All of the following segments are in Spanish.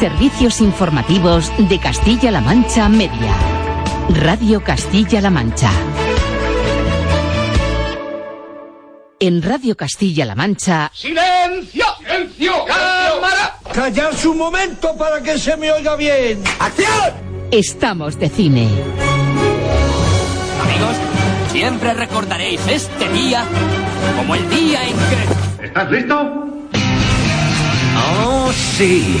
Servicios informativos de Castilla-La Mancha Media. Radio Castilla-La Mancha. En Radio Castilla-La Mancha. ¡Silencio! ¡Silencio! ¡Cámara! ¡Callarse un momento para que se me oiga bien! ¡Acción! Estamos de cine. Amigos, siempre recordaréis este día como el día en que... ¿Estás listo? ¡Oh, sí!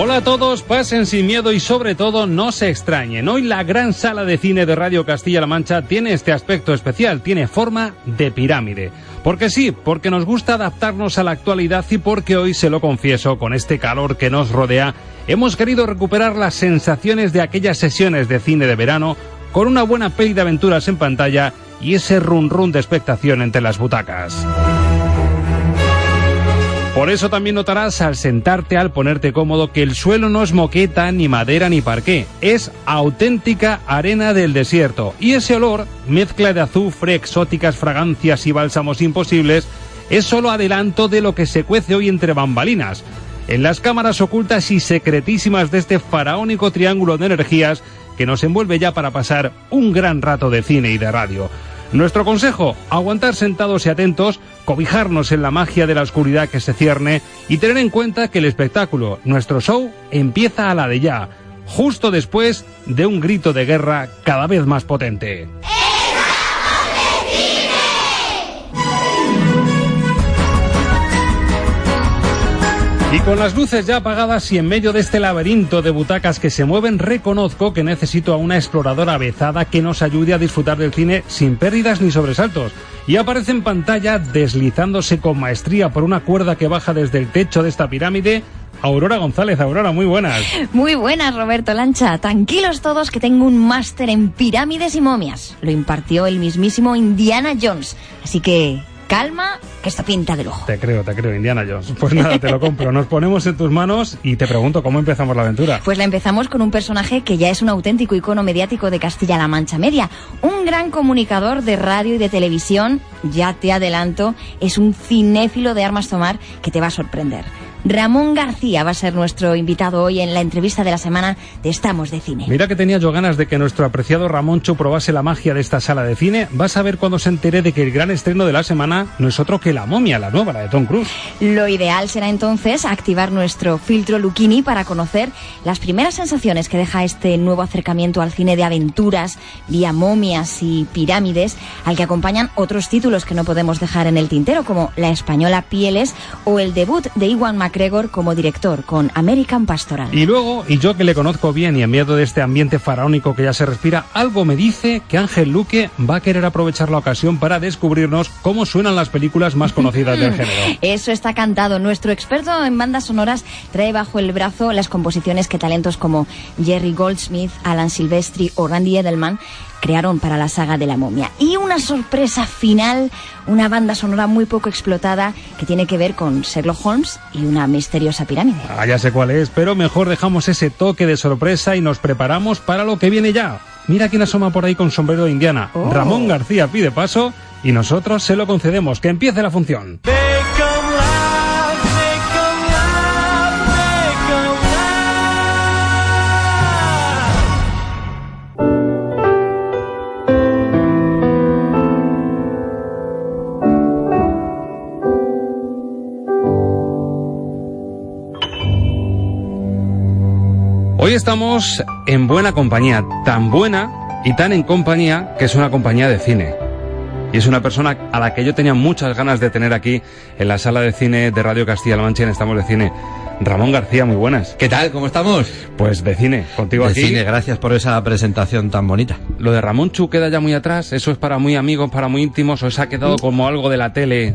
Hola a todos, pasen sin miedo y sobre todo no se extrañen. Hoy la gran sala de cine de Radio Castilla-La Mancha tiene este aspecto especial, tiene forma de pirámide. Porque sí, porque nos gusta adaptarnos a la actualidad y porque hoy, se lo confieso, con este calor que nos rodea, hemos querido recuperar las sensaciones de aquellas sesiones de cine de verano con una buena peli de aventuras en pantalla y ese run run de expectación entre las butacas. Por eso también notarás al sentarte, al ponerte cómodo, que el suelo no es moqueta, ni madera, ni parqué. Es auténtica arena del desierto. Y ese olor, mezcla de azufre, exóticas fragancias y bálsamos imposibles, es solo adelanto de lo que se cuece hoy entre bambalinas. En las cámaras ocultas y secretísimas de este faraónico triángulo de energías que nos envuelve ya para pasar un gran rato de cine y de radio. Nuestro consejo, aguantar sentados y atentos, cobijarnos en la magia de la oscuridad que se cierne y tener en cuenta que el espectáculo, nuestro show, empieza a la de ya, justo después de un grito de guerra cada vez más potente. Y con las luces ya apagadas y en medio de este laberinto de butacas que se mueven, reconozco que necesito a una exploradora avezada que nos ayude a disfrutar del cine sin pérdidas ni sobresaltos. Y aparece en pantalla, deslizándose con maestría por una cuerda que baja desde el techo de esta pirámide, Aurora González. Aurora, muy buenas. Muy buenas, Roberto Lancha. Tranquilos todos que tengo un máster en pirámides y momias. Lo impartió el mismísimo Indiana Jones. Así que calma, que esto pinta del ojo. Te creo, te creo, Indiana Jones. Pues nada, te lo compro. Nos ponemos en tus manos y te pregunto cómo empezamos la aventura. Pues la empezamos con un personaje que ya es un auténtico icono mediático de Castilla-La Mancha Media. Un gran comunicador de radio y de televisión, ya te adelanto, es un cinéfilo de armas tomar que te va a sorprender. Ramón García va a ser nuestro invitado hoy en la entrevista de la semana de Estamos de Cine. Mira que tenía yo ganas de que nuestro apreciado Ramoncho probase la magia de esta sala de cine. Vas a ver cuando se entere de que el gran estreno de la semana no es otro que La momia, la nueva, la de Tom Cruise. Lo ideal será entonces activar nuestro filtro Luchini para conocer las primeras sensaciones que deja este nuevo acercamiento al cine de aventuras, vía momias y pirámides, al que acompañan otros títulos que no podemos dejar en el tintero, como la española Pieles o el debut de Iwan McGregor como director con American Pastoral. Y luego, y yo que le conozco bien y en miedo de este ambiente faraónico que ya se respira, algo me dice que Ángel Luque va a querer aprovechar la ocasión para descubrirnos cómo suenan las películas más conocidas del género. Eso está cantado. Nuestro experto en bandas sonoras trae bajo el brazo las composiciones que talentos como Jerry Goldsmith, Alan Silvestri o Randy Edelman crearon para la saga de la momia. Y una sorpresa final, una banda sonora muy poco explotada que tiene que ver con Sherlock Holmes y una misteriosa pirámide. Ah, ya sé cuál es, pero mejor dejamos ese toque de sorpresa y nos preparamos para lo que viene ya. Mira quién asoma por ahí con sombrero de indiana. Oh. Ramón García pide paso y nosotros se lo concedemos. Que empiece la función. Hoy estamos en buena compañía, tan buena y tan en compañía que es una compañía de cine. Y es una persona a la que yo tenía muchas ganas de tener aquí en la sala de cine de Radio Castilla-La Mancha en Estamos de Cine. Ramón García, muy buenas. ¿Qué tal? ¿Cómo estamos? Pues de cine, contigo de aquí. cine, gracias por esa presentación tan bonita. Lo de Ramón Chu queda ya muy atrás, eso es para muy amigos, para muy íntimos, o se ha quedado como algo de la tele.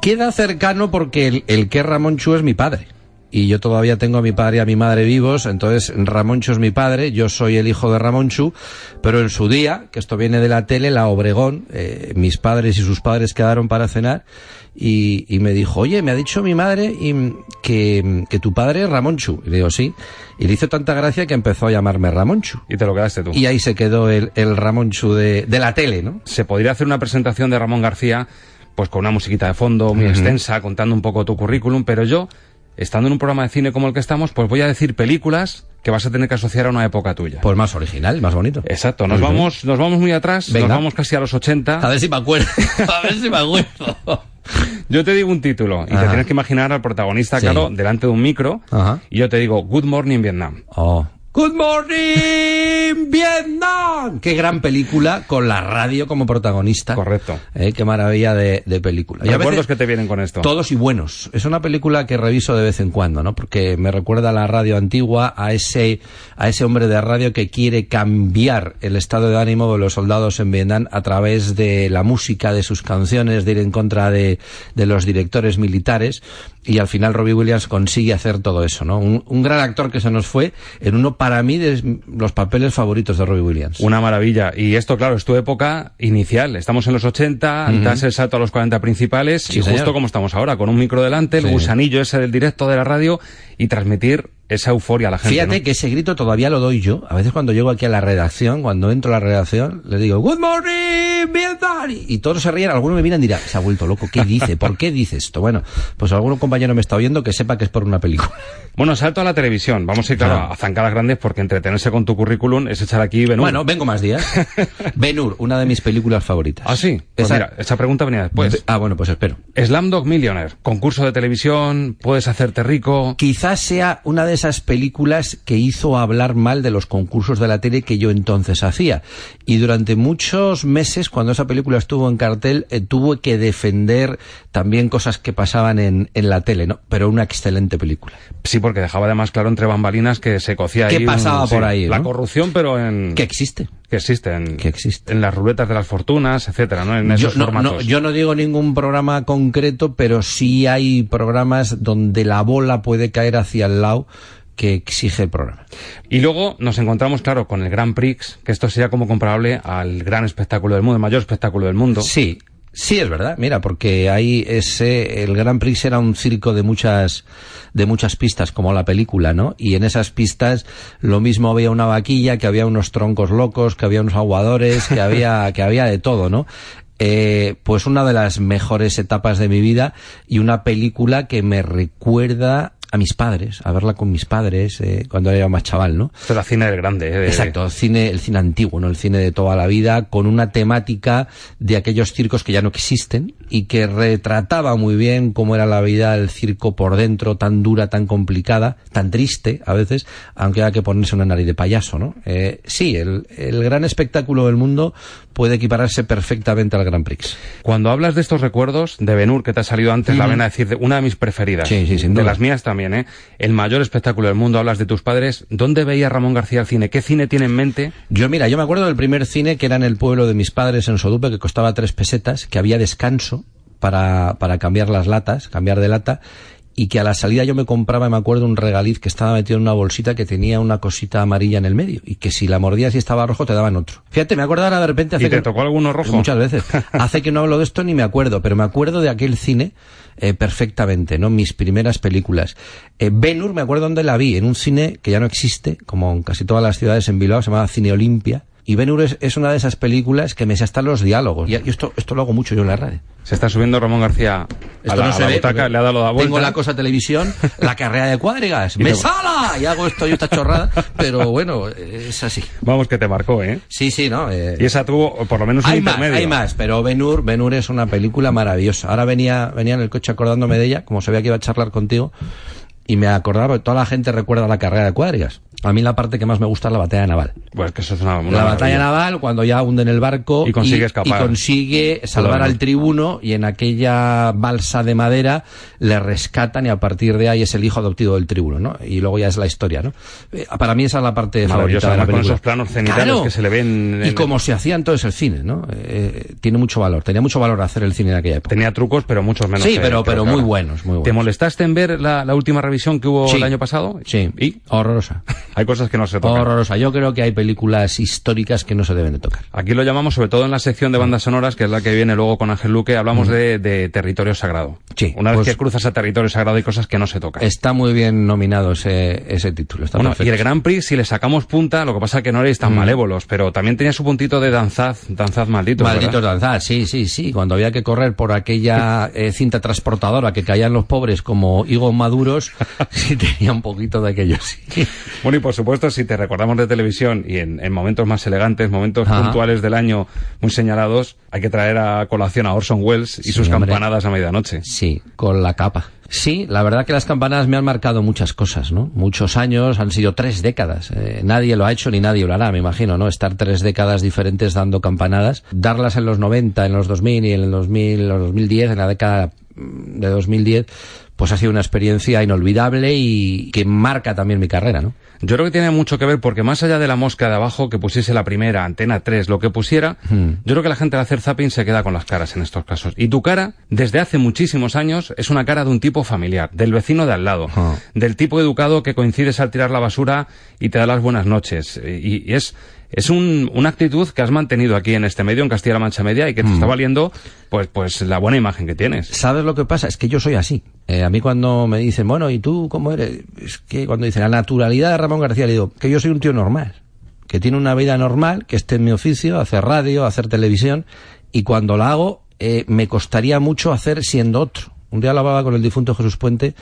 Queda cercano porque el, el que es Ramón Chu es mi padre. Y yo todavía tengo a mi padre y a mi madre vivos, entonces Ramón Chu es mi padre, yo soy el hijo de Ramón Chu, pero en su día, que esto viene de la tele, la Obregón, eh, mis padres y sus padres quedaron para cenar y, y me dijo, oye, me ha dicho mi madre y, que, que tu padre es Ramón Chu. Y le digo, sí. Y le hizo tanta gracia que empezó a llamarme Ramón Chu. Y te lo quedaste tú. Y ahí se quedó el, el Ramón Chu de, de la tele, ¿no? Se podría hacer una presentación de Ramón García, pues con una musiquita de fondo muy extensa, contando un poco tu currículum, pero yo, estando en un programa de cine como el que estamos, pues voy a decir películas que vas a tener que asociar a una época tuya. Pues más original, más bonito. Exacto, nos vamos, nos vamos muy atrás, Venga. nos vamos casi a los 80. A ver si me acuerdo. A ver si me acuerdo. Yo te digo un título y te tienes que imaginar al protagonista, Sí. claro, delante de un micro, Ajá. y yo te digo Good Morning Vietnam. Oh. Good morning, Vietnam. Qué gran película con la radio como protagonista. Correcto. Eh, qué maravilla de, de película. Y Recuerdos que te vienen con esto. Todos y buenos. Es una película que reviso de vez en cuando, ¿no? Porque me recuerda a la radio antigua, a ese, a ese hombre de radio que quiere cambiar el estado de ánimo de los soldados en Vietnam a través de la música, de sus canciones, de ir en contra de, de los directores militares. Y al final Robbie Williams consigue hacer todo eso, ¿no? Un, un gran actor que se nos fue en uno para mí de los papeles favoritos de Robbie Williams. Una maravilla. Y esto, claro, es tu época inicial. Estamos en los 80, das el salto a los 40 principales Sí, y justo como estamos ahora, con un micro delante, el Sí. gusanillo ese del directo de la radio y transmitir esa euforia a la gente. Fíjate ¿no? que ese grito todavía lo doy yo. A veces cuando llego aquí a la redacción, cuando entro a la redacción, le digo, Good morning, Vietnam. Y todos se ríen, alguno me miran y dirá, se ha vuelto loco, ¿qué dice? ¿Por qué dice esto? Bueno, pues algún compañero me está oyendo que sepa que es por una película. Bueno, salto a la televisión. Vamos a ir, claro, Claro. a zancadas grandes porque entretenerse con tu currículum es echar aquí Ben Hur. Bueno, vengo más días. Ben Hur, una de mis películas favoritas. ¿Ah, sí? Pues Esa- mira, esa pregunta venía después. Ah, bueno, pues espero. Slamdog Millionaire, concurso de televisión, puedes hacerte rico. Quizás sea una de esas películas que hizo hablar mal de los concursos de la tele que yo entonces hacía. Y durante muchos meses, cuando esa película estuvo en cartel, eh, tuve que defender también cosas que pasaban en, en la tele, ¿no? Pero una excelente película. Sí, porque dejaba además claro entre bambalinas que se cocía ¿Qué ahí. un- pasaba sí, por ahí, La no? corrupción, pero en. Que existe. Que existe en, Que en las ruletas de las fortunas, etcétera, ¿no? En Yo esos no, formatos. no- yo no digo ningún programa concreto, pero sí hay programas donde la bola puede caer hacia el lado que exige el programa. Y luego nos encontramos, claro, con el Grand Prix, que esto sería como comparable al gran espectáculo del mundo, el mayor espectáculo del mundo. Sí, sí es verdad. Mira, porque ahí ese el Grand Prix era un circo de muchas de muchas pistas como la película, ¿no? Y en esas pistas lo mismo había una vaquilla, que había unos troncos locos, que había unos aguadores, que había que había de todo, ¿no? Eh, pues una de las mejores etapas de mi vida y una película que me recuerda a mis padres, a verla con mis padres eh, cuando era más chaval, ¿no? Esto era cine del grande, ¿eh? De- Exacto, el cine, el cine antiguo, ¿no? El cine de toda la vida, con una temática de aquellos circos que ya no existen y que retrataba muy bien cómo era la vida del circo por dentro, tan dura, tan complicada, tan triste a veces, aunque haya que ponerse una nariz de payaso, ¿no? Eh, sí, el, el gran espectáculo del mundo puede equipararse perfectamente al Grand Prix. Cuando hablas de estos recuerdos de Benur, que te ha salido antes la vena a decir, de una de mis preferidas. Sí, sí, sin De las mías también, ¿eh? El mayor espectáculo del mundo, hablas de tus padres. ¿Dónde veía Ramón García el cine? ¿Qué cine tiene en mente? Yo, mira, yo me acuerdo del primer cine que era en el pueblo de mis padres, en Sodupe, que costaba tres pesetas, que había descanso para, para cambiar las latas, cambiar de lata, y que a la salida yo me compraba, me acuerdo, un regaliz que estaba metido en una bolsita que tenía una cosita amarilla en el medio, y que si la mordías y estaba rojo te daban otro. Fíjate, me acuerdo ahora de repente hace ¿Y te que- tocó alguno rojo? Muchas veces. Hace que no hablo de esto ni me acuerdo, pero me acuerdo de aquel cine eh, perfectamente, ¿no? Mis primeras películas. Eh, Ben Hur, me acuerdo dónde la vi, en un cine que ya no existe, como en casi todas las ciudades en Bilbao, se llamaba Cine Olimpia. Y Ben Hur es, es una de esas películas que me sé hasta los diálogos. Y, y esto, esto lo hago mucho yo en la radio. Se está subiendo Ramón García a la, no a se la ve, butaca, le ha dado la vuelta. Tengo la cosa televisión, la carrera de cuadrigas, me sala y hago esto y esta chorrada, pero bueno, es así. Vamos, que te marcó, ¿eh? Sí, sí, ¿no? Eh, Y esa tuvo por lo menos un hay más, intermedio. hay más, pero Ben Hur, Ben Hur es una película maravillosa. Ahora venía, venía en el coche acordándome de ella, como sabía que iba a charlar contigo, y me acordaba, porque toda la gente recuerda la carrera de cuadrigas. A mí la parte que más me gusta es la batalla naval. Pues que eso es una, una la batalla maravilla. naval, cuando ya hunden el barco Y consigue escapar. y consigue salvar al tribuno y en aquella balsa de madera le rescatan y a partir de ahí es el hijo adoptivo del tribuno, ¿no? Y luego ya es la historia, ¿no? Eh, para mí esa es la parte favorita de la con esos planos cenitales que se le ven Y como se hacía entonces el cine, ¿no? Eh, tiene mucho valor, tenía mucho valor hacer el cine en aquella época. Tenía trucos, pero muchos menos. Sí, que- pero, que muy buenos, muy buenos. ¿Te molestaste en ver la, la última revisión que hubo Sí. el año pasado? Sí, ¿Y? horrorosa. Hay cosas que no se tocan. Horrorosa. Yo creo que hay películas históricas que no se deben de tocar. Aquí lo llamamos, sobre todo en la sección de bandas sonoras, que es la que viene luego con Ángel Luque, hablamos de, de territorio sagrado. Sí, Una vez pues- que cruzas a territorio sagrado hay cosas que no se tocan. Está muy bien nominado ese, ese título. Está Bueno, perfecto. y el Grand Prix, si le sacamos punta, lo que pasa es que no erais tan malévolos, pero también tenía su puntito de danzad, danzad maldito. Malditos danzar, sí, sí, sí. Cuando había que correr por aquella eh, cinta transportadora que caían los pobres como higos maduros, sí tenía un poquito de aquello, sí. Bueno, y por supuesto, si te recordamos de televisión y en, en momentos más elegantes, momentos Ajá. puntuales del año muy señalados, hay que traer a colación a Orson Welles y Sí, sus hombre. campanadas a medianoche. Sí, con la capa. Sí, la verdad que las campanadas me han marcado muchas cosas, ¿no? Muchos años, han sido tres décadas. Eh, nadie lo ha hecho ni nadie lo hará, me imagino, ¿no? Estar tres décadas diferentes dando campanadas, darlas en los 90, en los 2000 y en el 2000, en los 2010, en la década de 2010, pues ha sido una experiencia inolvidable y que marca también mi carrera, ¿no? Yo creo que tiene mucho que ver porque más allá de la mosca de abajo que pusiese la primera, antena 3, lo que pusiera, Hmm. yo creo que la gente al hacer zapping se queda con las caras en estos casos. Y tu cara, desde hace muchísimos años, es una cara de un tipo familiar, del vecino de al lado, Ah. del tipo educado que coincides al tirar la basura y te da las buenas noches. Y, y es, es un- una actitud que has mantenido aquí en este medio, en Castilla-La Mancha Media, y que te Hmm. está valiendo, pues, pues la buena imagen que tienes. ¿Sabes lo que pasa? Es que yo soy así. Eh, a mí cuando me dicen, bueno, ¿y tú cómo eres? Es que cuando dicen la naturalidad de Ramón García, le digo que yo soy un tío normal, que tiene una vida normal, que esté en mi oficio, hacer radio, hacer televisión, y cuando la hago, eh, me costaría mucho hacer siendo otro. Un día hablaba con el difunto Jesús Puente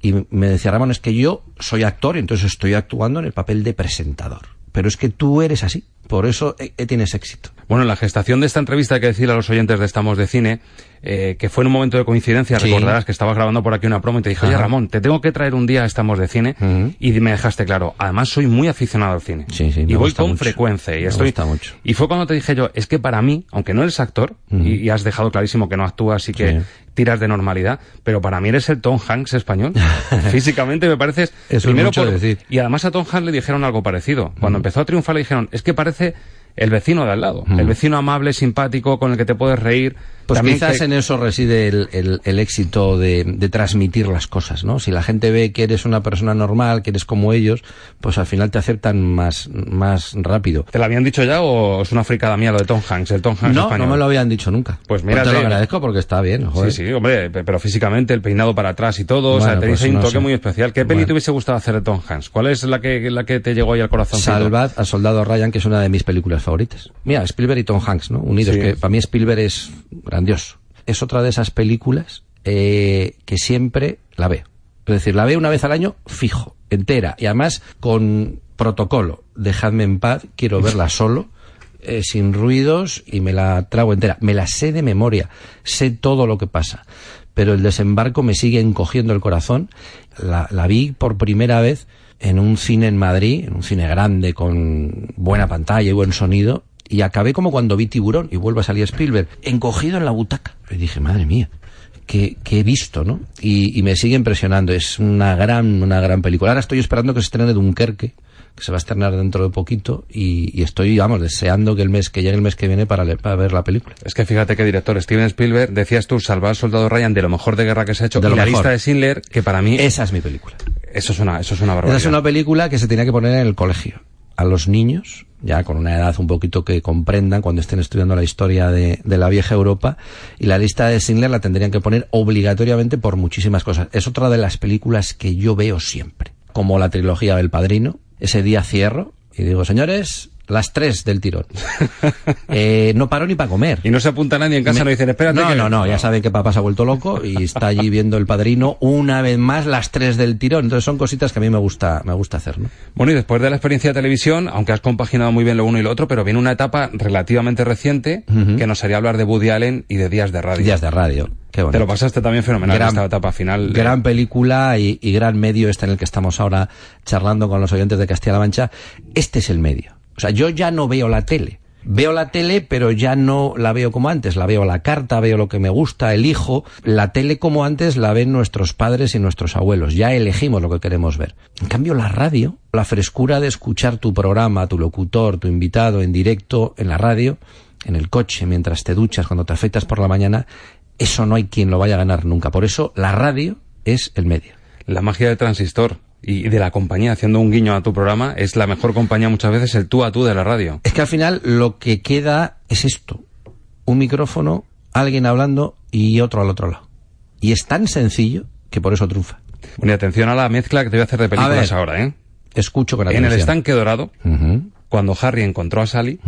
y me decía, Ramón, es que yo soy actor, entonces estoy actuando en el papel de presentador. Pero es que tú eres así, por eso eh, eh, tienes éxito. Bueno, en la gestación de esta entrevista hay que decirle a los oyentes de Estamos de Cine eh, que fue en un momento de coincidencia, Sí. recordarás que estabas grabando por aquí una promo y te dije, oye. Ramón, te tengo que traer un día a Estamos de Cine y me dejaste claro, además soy muy aficionado al cine Sí, sí, me y voy gusta con mucho. frecuencia y Me estoy gusta mucho. y fue cuando te dije yo, es que para mí, aunque no eres actor y, y has dejado clarísimo que no actúas y que tiras de normalidad, pero para mí eres el Tom Hanks español. Físicamente me pareces Eso es primero mucho por- decir. y además a Tom Hanks le dijeron algo parecido. Cuando empezó a triunfar le dijeron, es que parece el vecino de al lado, el vecino amable, simpático, con el que te puedes reír. Pues También quizás que- en eso reside el, el- el éxito de, de transmitir las cosas, ¿no? Si la gente ve que eres una persona normal, que eres como ellos, pues al final te aceptan más, más rápido. ¿Te lo habían dicho ya o es una fricada mía lo de Tom Hanks, el Tom Hanks No, español? no me lo habían dicho nunca. Pues mira, te lo agradezco porque está bien, joder. Sí, sí, hombre, pe- pero físicamente el peinado para atrás y todo, o sea, Bueno, tenéis pues un toque muy especial. ¿Qué peli Bueno. te hubiese gustado hacer de Tom Hanks? ¿Cuál es la que, la que te llegó ahí al corazón? Salvad al soldado Ryan, que es una de mis películas favoritas. Mira, Spielberg y Tom Hanks, ¿no? Unidos, Sí. que para mí Spielberg es Es otra de esas películas eh, que siempre la veo. Es decir, la veo una vez al año fijo, entera, y además con protocolo. Dejadme en paz, quiero verla solo, eh, sin ruidos, y me la trago entera. Me la sé de memoria, sé todo lo que pasa. Pero el desembarco me sigue encogiendo el corazón. La, la vi por primera vez en un cine en Madrid, en un cine grande, con buena pantalla y buen sonido, y acabé como cuando vi Tiburón y vuelve a salir Spielberg, encogido en la butaca. Y dije, madre mía, que, que he visto, ¿no? Y, y me sigue impresionando. Es una gran, una gran película. Ahora estoy esperando que se estrene Dunkerque, que se va a estrenar dentro de poquito, y, y estoy, vamos, deseando que el mes, que llegue el mes que viene para, le- para ver la película. Es que fíjate que director Steven Spielberg, decías tú, salvar al soldado Ryan de lo mejor de guerra que se ha hecho, De y la mejor. lista de Schindler, que para mí, Esa es mi película. eso es una, eso es una Esa barbaridad. es una película que se tenía que poner en el colegio. A los niños, ya con una edad un poquito que comprendan cuando estén estudiando la historia de, de la vieja Europa, y la lista de Schindler la tendrían que poner obligatoriamente por muchísimas cosas. Es otra de las películas que yo veo siempre. Como la trilogía del Padrino. Ese día cierro y digo, señores, las tres del tirón. Eh, no paró ni para comer. Y no se apunta nadie en casa, Me- no dicen, espérate. No, que- no, no, ya saben que papá se ha vuelto loco y está allí viendo el padrino una vez más las tres del tirón. Entonces son cositas que a mí me gusta, me gusta hacer, ¿no? Bueno, y después de la experiencia de televisión, aunque has compaginado muy bien lo uno y lo otro, pero viene una etapa relativamente reciente que nos haría hablar de Woody Allen y de días de radio. Días de radio. Qué Te lo pasaste también fenomenal Gran- esta etapa final. de- Gran película y, y gran medio este en el que estamos ahora charlando con los oyentes de Castilla-La Mancha. Este es el medio. O sea, yo ya no veo la tele. Veo la tele, pero ya no la veo como antes. La veo a la carta, veo lo que me gusta, elijo. La tele como antes la ven nuestros padres y nuestros abuelos. Ya elegimos lo que queremos ver. En cambio, la radio, la frescura de escuchar tu programa, tu locutor, tu invitado en directo en la radio, en el coche, mientras te duchas, cuando te afeitas por la mañana, eso no hay quien lo vaya a ganar nunca. Por eso la radio es el medio. La magia del transistor y de la compañía, haciendo un guiño a tu programa, es la mejor compañía muchas veces, el tú a tú de la radio. Es que al final lo que queda es esto. Un micrófono, alguien hablando y otro al otro lado. Y es tan sencillo que por eso triunfa. Bueno, y atención a la mezcla que te voy a hacer de películas ver. ahora, ¿eh? Escucho con En atención. el estanque dorado, cuando Harry encontró a Sally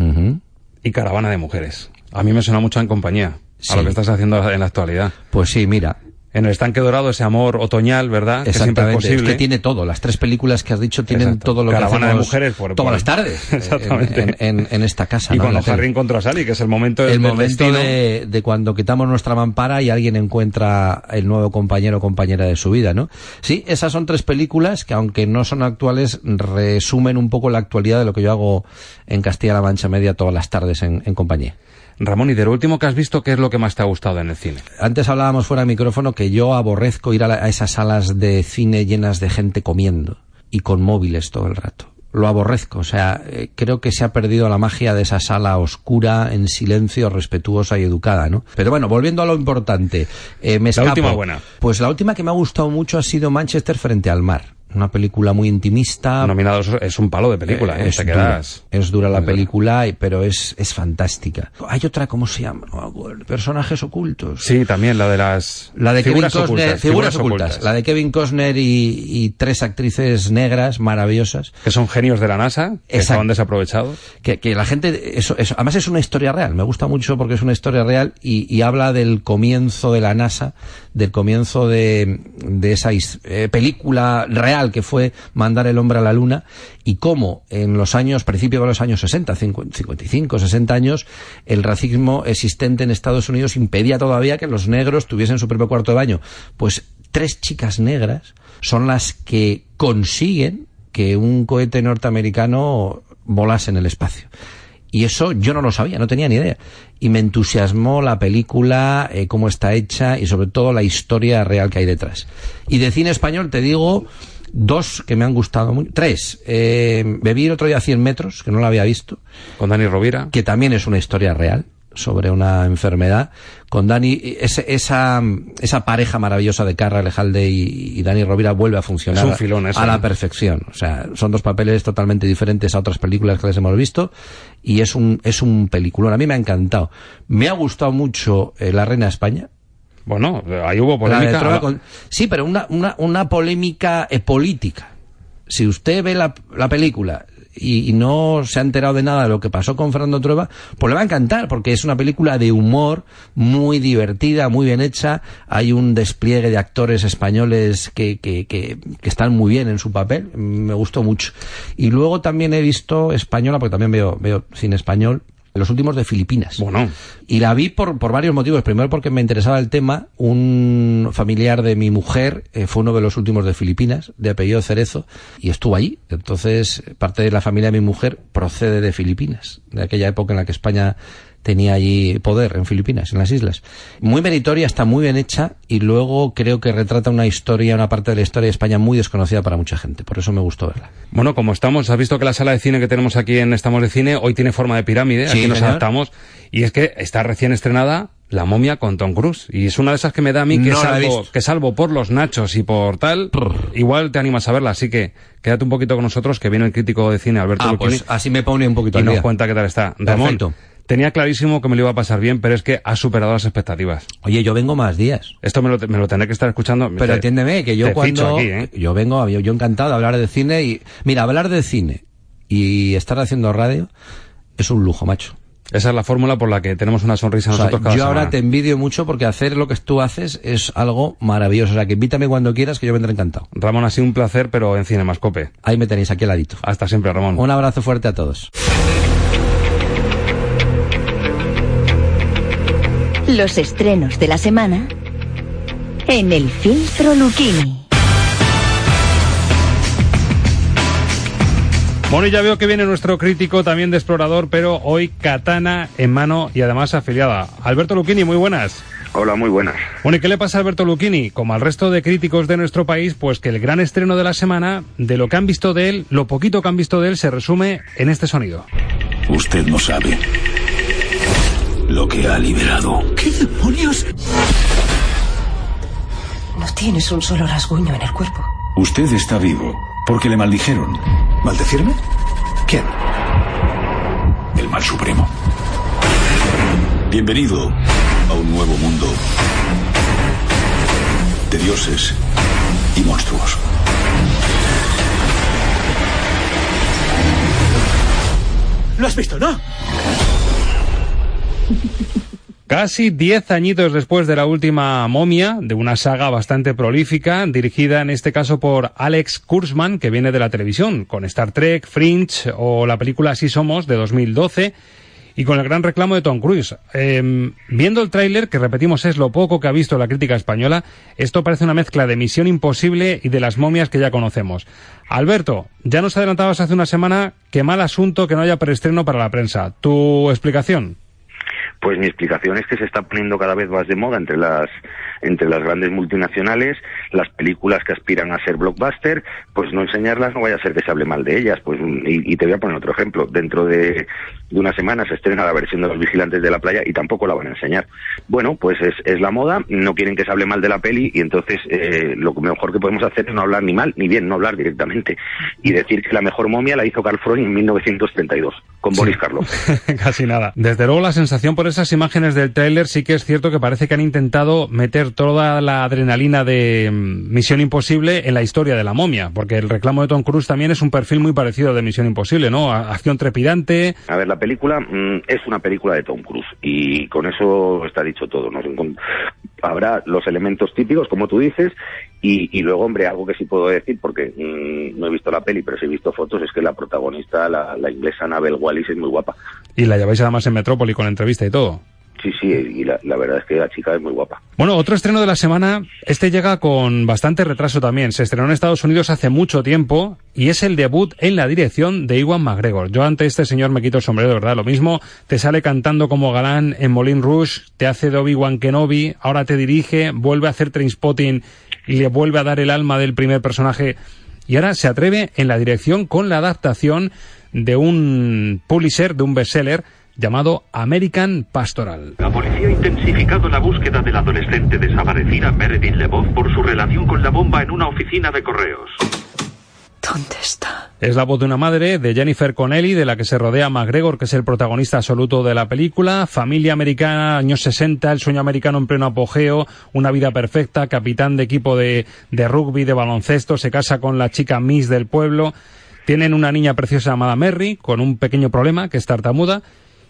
y Caravana de Mujeres. A mí me suena mucho en compañía, Sí. a lo que estás haciendo en la actualidad. Pues sí, mira, En el estanque dorado, ese amor otoñal, ¿verdad? Que siempre es posible. que tiene todo. Las tres películas que has dicho tienen Exacto. todo lo Caravana que de hacemos mujeres por- todas por- las tardes. eh, Exactamente. En, en- en esta casa. Y ¿no? Cuando. Harry encontró a Sally, que es el momento el del momento de, de cuando quitamos nuestra mampara y alguien encuentra el nuevo compañero o compañera de su vida, ¿no? Sí, esas son tres películas que, aunque no son actuales, resumen un poco la actualidad de lo que yo hago en Castilla-La Mancha Media todas las tardes en, en compañía. Ramón, y de lo último que has visto, ¿qué es lo que más te ha gustado en el cine? Antes hablábamos fuera de micrófono que yo aborrezco ir a, la- a esas salas de cine llenas de gente comiendo y con móviles todo el rato. Lo aborrezco, o sea, eh, creo que se ha perdido la magia de esa sala oscura, en silencio, respetuosa y educada, ¿no? Pero bueno, volviendo a lo importante, eh, me escapo. última buena. Pues la última que me ha gustado mucho ha sido Manchester frente al mar. Una película muy intimista, Nominados es un palo de película, ¿eh? Ah. es Te dura, es dura la película, pero es, es fantástica. Hay otra, ¿cómo se llama? Personajes ocultos. Sí, también la de las La de figuras Kevin Costner, ocultas. figuras, ocultas. La de Kevin Costner y, y tres actrices negras maravillosas. Que son genios de la NASA, que Exacto. estaban desaprovechados. Que, que la gente, eso, eso, además es una historia real. Me gusta mucho porque es una historia real y, y habla del comienzo de la NASA, del comienzo de, de esa eh, película real que fue mandar el hombre a la luna y cómo en los años, principio de los años 60, 50, 55, 60 años, el racismo existente en Estados Unidos impedía todavía que los negros tuviesen su propio cuarto de baño. Pues tres chicas negras son las que consiguen que un cohete norteamericano volase en el espacio. Y eso yo no lo sabía, no tenía ni idea. Y me entusiasmó la película, eh, cómo está hecha y sobre todo la historia real que hay detrás. Y de cine español te digo dos que me han gustado mucho. Tres. Eh, Bebí el otro día 100 metros, que no la había visto, Con Dani Rovira. que también es una historia real sobre una enfermedad. Con Dani, ese- esa, esa pareja maravillosa de Carra Alejalde y, y Dani Rovira vuelve a funcionar Es un filón a la ¿no? perfección. O sea, son dos papeles totalmente diferentes a otras películas que les hemos visto y es un, es un peliculón. A mí me ha encantado. Me ha gustado mucho eh, La Reina de España. Bueno, ahí hubo polémica. Con- Sí, pero una, una, una polémica política. Si usted ve la, la película y, y no se ha enterado de nada de lo que pasó con Fernando Trueba, pues le va a encantar, porque es una película de humor muy divertida, muy bien hecha. Hay un despliegue de actores españoles que, que, que, que están muy bien en su papel. Me gustó mucho. Y luego también he visto española, porque también veo, veo cine español, los últimos de Filipinas. Bueno, Y la vi por, por varios motivos. Primero porque me interesaba el tema. Un familiar de mi mujer eh, fue uno de los últimos de Filipinas, de apellido Cerezo, y estuvo allí. Entonces, parte de la familia de mi mujer procede de Filipinas, de aquella época en la que España tenía allí poder en Filipinas, en las islas. Muy meritoria, está muy bien hecha y luego creo que retrata una historia, una parte de la historia de España muy desconocida para mucha gente. Por eso me gustó verla. bueno, como estamos, has visto que la sala de cine que tenemos aquí en Estamos de Cine hoy tiene forma de pirámide, Sí, aquí nos señor. adaptamos, y es que está recién estrenada La momia con Tom Cruise. Y es una de esas que me da a mí que, No salvo, que salvo por los nachos y por tal, igual te animas a verla. Así que quédate un poquito con nosotros, que viene el crítico de cine Alberto Ah, Lucchini, pues así me pone un poquito y al nos día. cuenta qué tal está. Ramón. Tenía clarísimo que me lo iba a pasar bien, pero es que ha superado las expectativas. Oye, yo vengo más días. Esto me lo, me lo tendré que estar escuchando. Pero Te- entiéndeme que yo cuando aquí, ¿eh? yo vengo yo, yo encantado de hablar de cine y mira hablar de cine y estar haciendo radio es un lujo, macho. Esa es la fórmula por la que tenemos una sonrisa nosotros cada Yo ahora te envidio mucho porque hacer lo que tú haces es algo maravilloso. O sea, que invítame cuando quieras que yo vendré encantado. Ramón, ha sido un placer, pero en Cinemascope. Ahí me tenéis aquí al ladito. Hasta siempre, Ramón. Un abrazo fuerte a todos. Los estrenos de la semana en el filtro Luchini. Bueno, y ya veo que viene nuestro crítico también de explorador, pero hoy katana en mano y además afiliada. Alberto Luchini, muy buenas. Hola, muy buenas. Bueno, ¿y qué le pasa a Alberto Luchini? Como al resto de críticos de nuestro país, pues que el gran estreno de la semana, de lo que han visto de él, lo poquito que han visto de él, se resume en este sonido. Usted no sabe lo que ha liberado. ¿Qué demonios? No tienes un solo rasguño en el cuerpo. Usted está vivo porque le maldijeron. ¿Maldecirme? ¿Quién? El mal supremo. Bienvenido a un nuevo mundo de dioses y monstruos. ¿Lo has visto, no? Casi diez añitos después de la última momia, de una saga bastante prolífica, dirigida en este caso por Alex Kurzman, que viene de la televisión, con Star Trek, Fringe o la película Así Somos de 2012, y con el gran reclamo de Tom Cruise. Eh, viendo el tráiler, que repetimos es lo poco que ha visto la crítica española, esto parece una mezcla de Misión Imposible y de las momias que ya conocemos. Alberto, ya nos adelantabas hace una semana que mal asunto que no haya preestreno para la prensa. ¿Tu explicación? Pues mi explicación es que se está poniendo cada vez más de moda entre las entre las grandes multinacionales, las películas que aspiran a ser blockbuster, pues no enseñarlas no vaya a ser que se hable mal de ellas. Pues y, y te voy a poner otro ejemplo. Dentro de, de, una semana se estrena la versión de los vigilantes de la playa y tampoco la van a enseñar. Bueno, pues es, es la moda, no quieren que se hable mal de la peli y entonces eh, lo mejor que podemos hacer es no hablar ni mal ni bien, no hablar directamente y decir que la mejor momia la hizo Carl Freud en 1932 con Boris Karloff. Casi nada. Desde luego la sensación por esas imágenes del tráiler sí que es cierto que parece que han intentado meter toda la adrenalina de Misión Imposible en la historia de la momia, porque el reclamo de Tom Cruise también es un perfil muy parecido de Misión Imposible, ¿no? Acción trepidante. A ver, la película mmm, es una película de Tom Cruise y con eso está dicho todo. Nos habrá los elementos típicos, como tú dices, y, luego, hombre, algo que sí puedo decir, porque mmm, no he visto la peli, pero sí he visto fotos, es que la protagonista, la, la inglesa Anabel Wallis, es muy guapa. Y la lleváis además en Metrópoli con entrevista y todo. Sí, sí, y la, verdad es que la chica es muy guapa. Bueno, otro estreno de la semana, este llega con bastante retraso también. Se estrenó en Estados Unidos hace mucho tiempo y es el debut en la dirección de Iwan McGregor. Yo ante este señor me quito el sombrero, de verdad. Lo mismo, te sale cantando como galán en Moulin Rouge, te hace de Obi-Wan Kenobi, ahora te dirige, vuelve a hacer Trainspotting y le vuelve a dar el alma del primer personaje. Y ahora se atreve en la dirección con la adaptación de un publisher, de un bestseller, llamado American Pastoral. La policía ha intensificado la búsqueda del adolescente desaparecida Meredith LeBoff por su relación con la bomba en una oficina de correos. ¿Dónde está? Es la voz de una madre, de Jennifer Connelly, de la que se rodea McGregor, que es el protagonista absoluto de la película. Familia americana, años 60, el sueño americano en pleno apogeo, una vida perfecta, capitán de equipo de, de rugby, de baloncesto, se casa con la chica Miss del pueblo. Tienen una niña preciosa llamada Merry, con un pequeño problema, que es tartamuda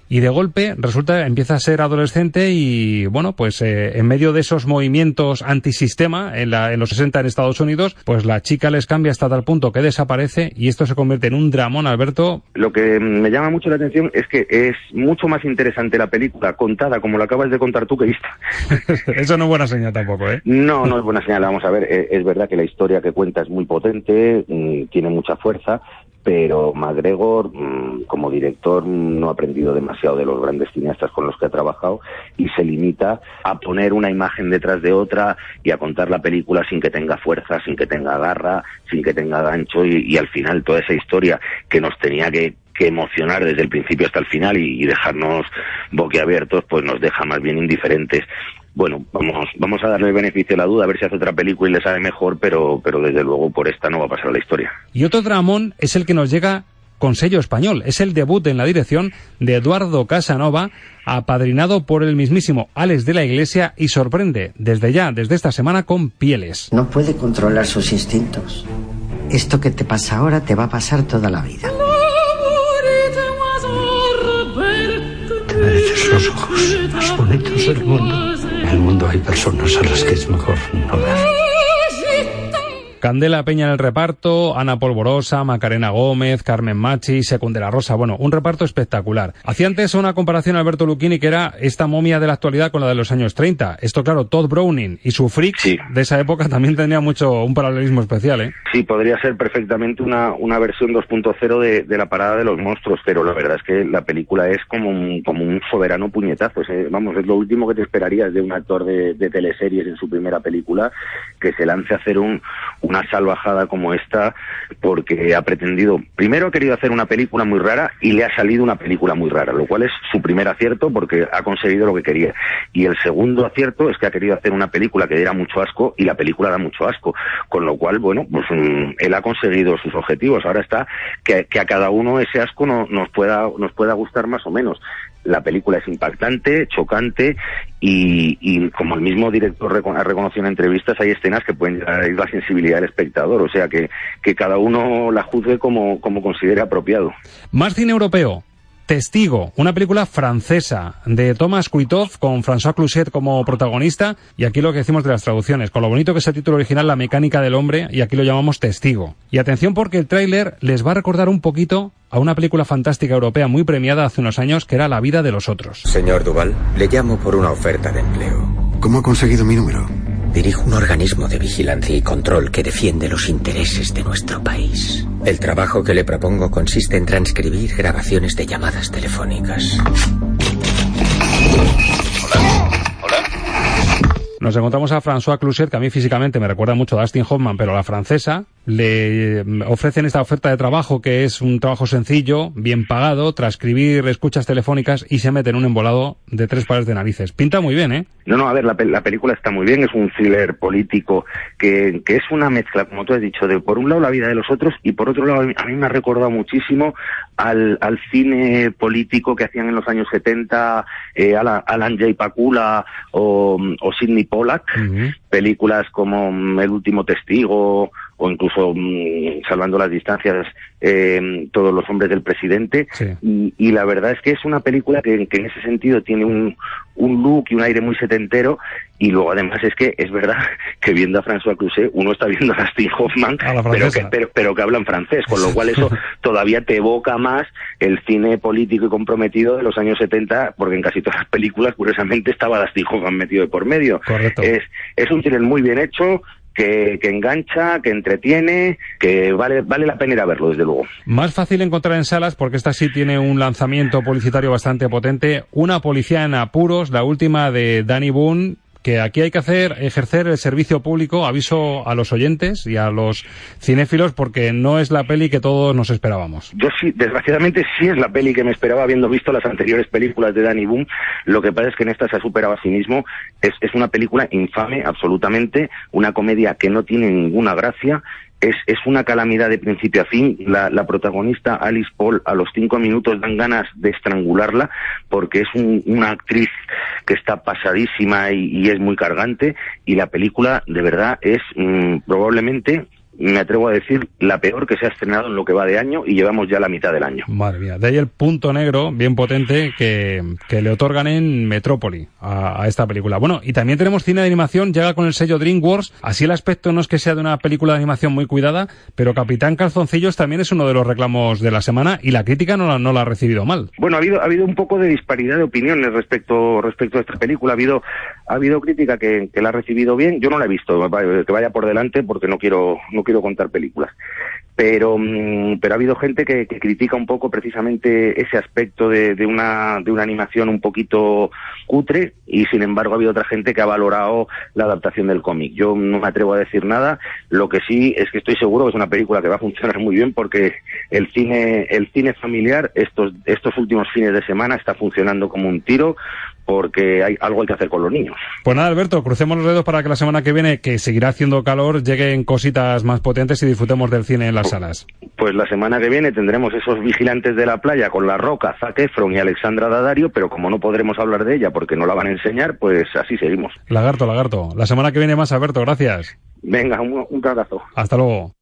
y de golpe resulta empieza a ser adolescente y bueno pues eh, en medio de esos movimientos antisistema en, la, en los 60 en Estados Unidos pues la chica les cambia hasta tal punto que desaparece y esto se convierte en un dramón Alberto. Lo que me llama mucho la atención es que es mucho más interesante la película contada como la acabas de contar tú que vista eso no es buena señal tampoco eh no no es buena señal. Vamos a ver es verdad que la historia que cuenta es muy potente tiene mucha fuerza pero McGregor, como director, no ha aprendido demasiado de los grandes cineastas con los que ha trabajado y se limita a poner una imagen detrás de otra y a contar la película sin que tenga fuerza, sin que tenga garra, sin que tenga gancho y, y al final toda esa historia que nos tenía que, que emocionar desde el principio hasta el final y, y dejarnos boquiabiertos, pues nos deja más bien indiferentes bueno, vamos, a darle el beneficio de la duda, a ver si hace otra película y le sale mejor, pero, pero desde luego por esta no va a pasar la historia. Y otro dramón es el que nos llega con sello español. Es el debut en la dirección de Eduardo Casanova, apadrinado por el mismísimo Alex de la Iglesia y sorprende desde ya, desde esta semana, con pieles. No puede controlar sus instintos. Esto que te pasa ahora te va a pasar toda la vida. Te mereces los ojos más bonitos del mundo. En el mundo hay personas a las que es mejor no ver. Candela Peña en el reparto, Ana Polvorosa, Macarena Gómez, Carmen Machi, Secundera Rosa. Bueno, un reparto espectacular. Hacía antes una comparación Alberto Lucchini que era esta momia de la actualidad con la de los años 30. Esto, claro, Todd Browning y su Freaks de esa época también tenía mucho un paralelismo especial, ¿eh? Sí, podría ser perfectamente una, una versión 2.0 de, de la parada de los monstruos, pero la verdad es que la película es como un, como un soberano puñetazo. vamos, es lo último que te esperarías de un actor de, de teleseries en su primera película, que se lance a hacer un una salvajada como esta porque ha pretendido, primero ha querido hacer una película muy rara y le ha salido una película muy rara, lo cual es su primer acierto porque ha conseguido lo que quería. Y el segundo acierto es que ha querido hacer una película que diera mucho asco y la película da mucho asco, con lo cual, bueno, pues mm, él ha conseguido sus objetivos. Ahora está que, a cada uno ese asco no, nos pueda nos pueda gustar más o menos la película es impactante, chocante y, como el mismo director ha reconocido en entrevistas, hay escenas que pueden la sensibilidad del espectador, o sea que, que cada uno la juzgue como, como considere apropiado. Más cine europeo. Testigo, una película francesa de Thomas Kuitov con François Cluzet como protagonista y aquí lo que decimos de las traducciones, con lo bonito que es el título original La mecánica del hombre y aquí lo llamamos Testigo. Y atención porque el tráiler les va a recordar un poquito a una película fantástica europea muy premiada hace unos años que era La vida de los otros. Señor Duval, le llamo por una oferta de empleo. ¿Cómo ha conseguido mi número? Dirijo un organismo de vigilancia y control que defiende los intereses de nuestro país. El trabajo que le propongo consiste en transcribir grabaciones de llamadas telefónicas. Nos encontramos a François Cluzet, que a mí físicamente me recuerda mucho a Dustin Hoffman, pero a la francesa. Le eh, ofrecen esta oferta de trabajo que es un trabajo sencillo, bien pagado, transcribir escuchas telefónicas y se mete en un embolado de tres pares de narices. Pinta muy bien, ¿eh? No, no, a ver, la, película está muy bien, es un thriller político que, que, es una mezcla, como tú has dicho, de por un lado la vida de los otros y por otro lado a mí me ha recordado muchísimo al, al cine político que hacían en los años 70 eh, Alan, Alan J. Pakula o, o Sidney Pollack, películas como El último testigo o incluso mm, salvando las distancias eh, todos los hombres del presidente. Y, la verdad es que es una película que, en ese sentido tiene un, un look y un aire muy setentero. Y luego además es que es verdad que viendo a François Cluzet uno está viendo a Steve Hoffman pero que, pero, pero que habla en francés con lo cual eso todavía te evoca más el cine político y comprometido de los años 70 porque en casi todas las películas curiosamente estaba Dustin Hoffman metido de por medio. Es, es un thriller muy bien hecho que, engancha, que entretiene, que vale, vale la pena ir a verlo, desde luego. Más fácil encontrar en salas, porque esta sí tiene un lanzamiento publicitario bastante potente. Una policía en apuros, la última de Danny Boone, que aquí hay que hacer, ejercer el servicio público, aviso a los oyentes y a los cinéfilos, porque no es la peli que todos nos esperábamos. Yo sí, desgraciadamente sí es la peli que me esperaba habiendo visto las anteriores películas de Danny Boom. Lo que pasa es que en esta se ha superado a sí mismo. Es, es una película infame, absolutamente, una comedia que no tiene ninguna gracia es, es una calamidad de principio a fin. La, la, protagonista, Alice Paul, a los cinco minutos dan ganas de estrangularla porque es una actriz que está pasadísima y, es muy cargante y la película de verdad es mm, probablemente me atrevo a decir, la peor que se ha estrenado en lo que va de año y llevamos ya la mitad del año. Madre mía, de ahí el punto negro bien potente que, que le otorgan en Metrópoli a, a, esta película. Bueno, y también tenemos cine de animación, llega con el sello DreamWorks, así el aspecto no es que sea de una película de animación muy cuidada, pero Capitán Calzoncillos también es uno de los reclamos de la semana y la crítica no la, no la ha recibido mal. Bueno, ha habido, ha habido un poco de disparidad de opiniones respecto, respecto a esta película, ha habido, ha habido crítica que, que la ha recibido bien, yo no la he visto, que vaya por delante porque no quiero, no quiero contar películas. Pero, mm, pero ha habido gente que, critica un poco precisamente ese aspecto de, de, una, de una animación un poquito cutre y sin embargo ha habido otra gente que ha valorado la adaptación del cómic. Yo no me atrevo a decir nada, lo que sí es que estoy seguro que es una película que va a funcionar muy bien porque el cine, el cine familiar estos, estos últimos fines de semana está funcionando como un tiro porque hay algo hay que hacer con los niños. Pues nada, Alberto, crucemos los dedos para que la semana que viene, que seguirá haciendo calor, lleguen cositas más potentes y disfrutemos del cine en las salas. Pues la semana que viene tendremos esos vigilantes de la playa con La Roca, Zac Efron y Alexandra Dadario, pero como no podremos hablar de ella porque no la van a enseñar, pues así seguimos. Lagarto, lagarto. La semana que viene más, Alberto, gracias. Venga, un, un abrazo. Hasta luego.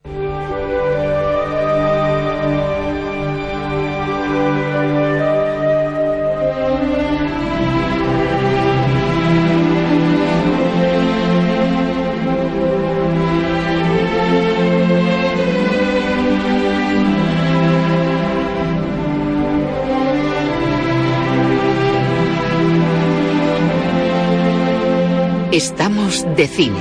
Estamos de cine.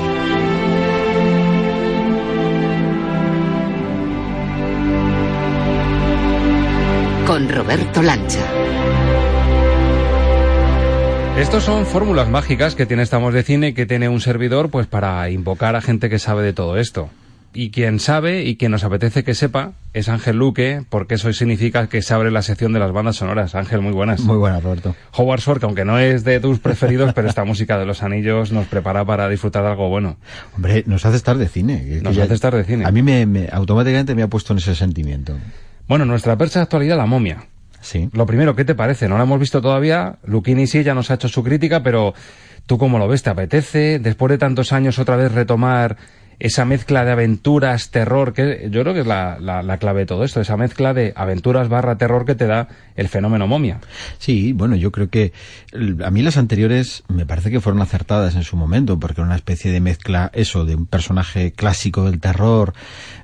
Con Roberto Lancha. Estos son fórmulas mágicas que tiene Estamos de Cine que tiene un servidor pues para invocar a gente que sabe de todo esto. Y quien sabe y quien nos apetece que sepa es Ángel Luque, porque eso significa que se abre la sección de las bandas sonoras. Ángel, muy buenas. Muy buenas, Roberto. Howard Shore, que aunque no es de tus preferidos, pero esta música de los anillos nos prepara para disfrutar de algo bueno. Hombre, nos hace estar de cine. Nos hace estar de cine. A mí me, me, automáticamente me ha puesto en ese sentimiento. Bueno, nuestra percha de actualidad, La Momia. Sí. Lo primero, ¿qué te parece? No la hemos visto todavía. Luquini sí ya nos ha hecho su crítica, pero ¿tú cómo lo ves? ¿Te apetece, después de tantos años, otra vez retomar esa mezcla de aventuras, terror, que yo creo que es la, la, la, clave de todo esto, esa mezcla de aventuras barra terror que te da el fenómeno momia. Sí, bueno, yo creo que a mí las anteriores me parece que fueron acertadas en su momento, porque era una especie de mezcla, eso, de un personaje clásico del terror,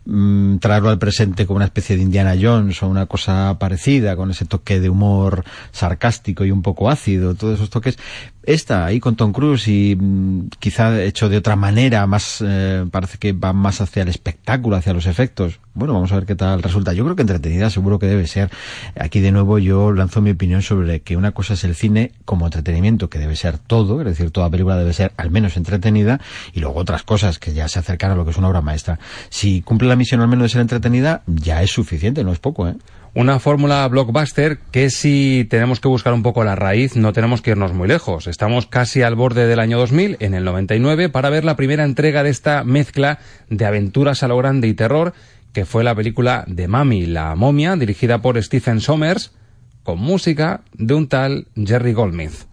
mmm, traerlo al presente como una especie de Indiana Jones o una cosa parecida, con ese toque de humor sarcástico y un poco ácido, todos esos toques. Esta, ahí con Tom Cruise y mmm, quizá hecho de otra manera, más, eh, parece que va más hacia el espectáculo, hacia los efectos. Bueno, vamos a ver qué tal resulta. Yo creo que entretenida seguro que debe ser. Aquí de nuevo yo lanzo mi opinión sobre que una cosa es el cine como entretenimiento, que debe ser todo, es decir, toda película debe ser al menos entretenida, y luego otras cosas que ya se acercan a lo que es una obra maestra. Si cumple la misión al menos de ser entretenida, ya es suficiente, no es poco, ¿eh? Una fórmula blockbuster que si tenemos que buscar un poco la raíz, no tenemos que irnos muy lejos. Estamos casi al borde del año 2000, en el 99, para ver la primera entrega de esta mezcla de aventuras a lo grande y terror, que fue la película de Mami, la momia, dirigida por Stephen Sommers, con música de un tal Jerry Goldsmith.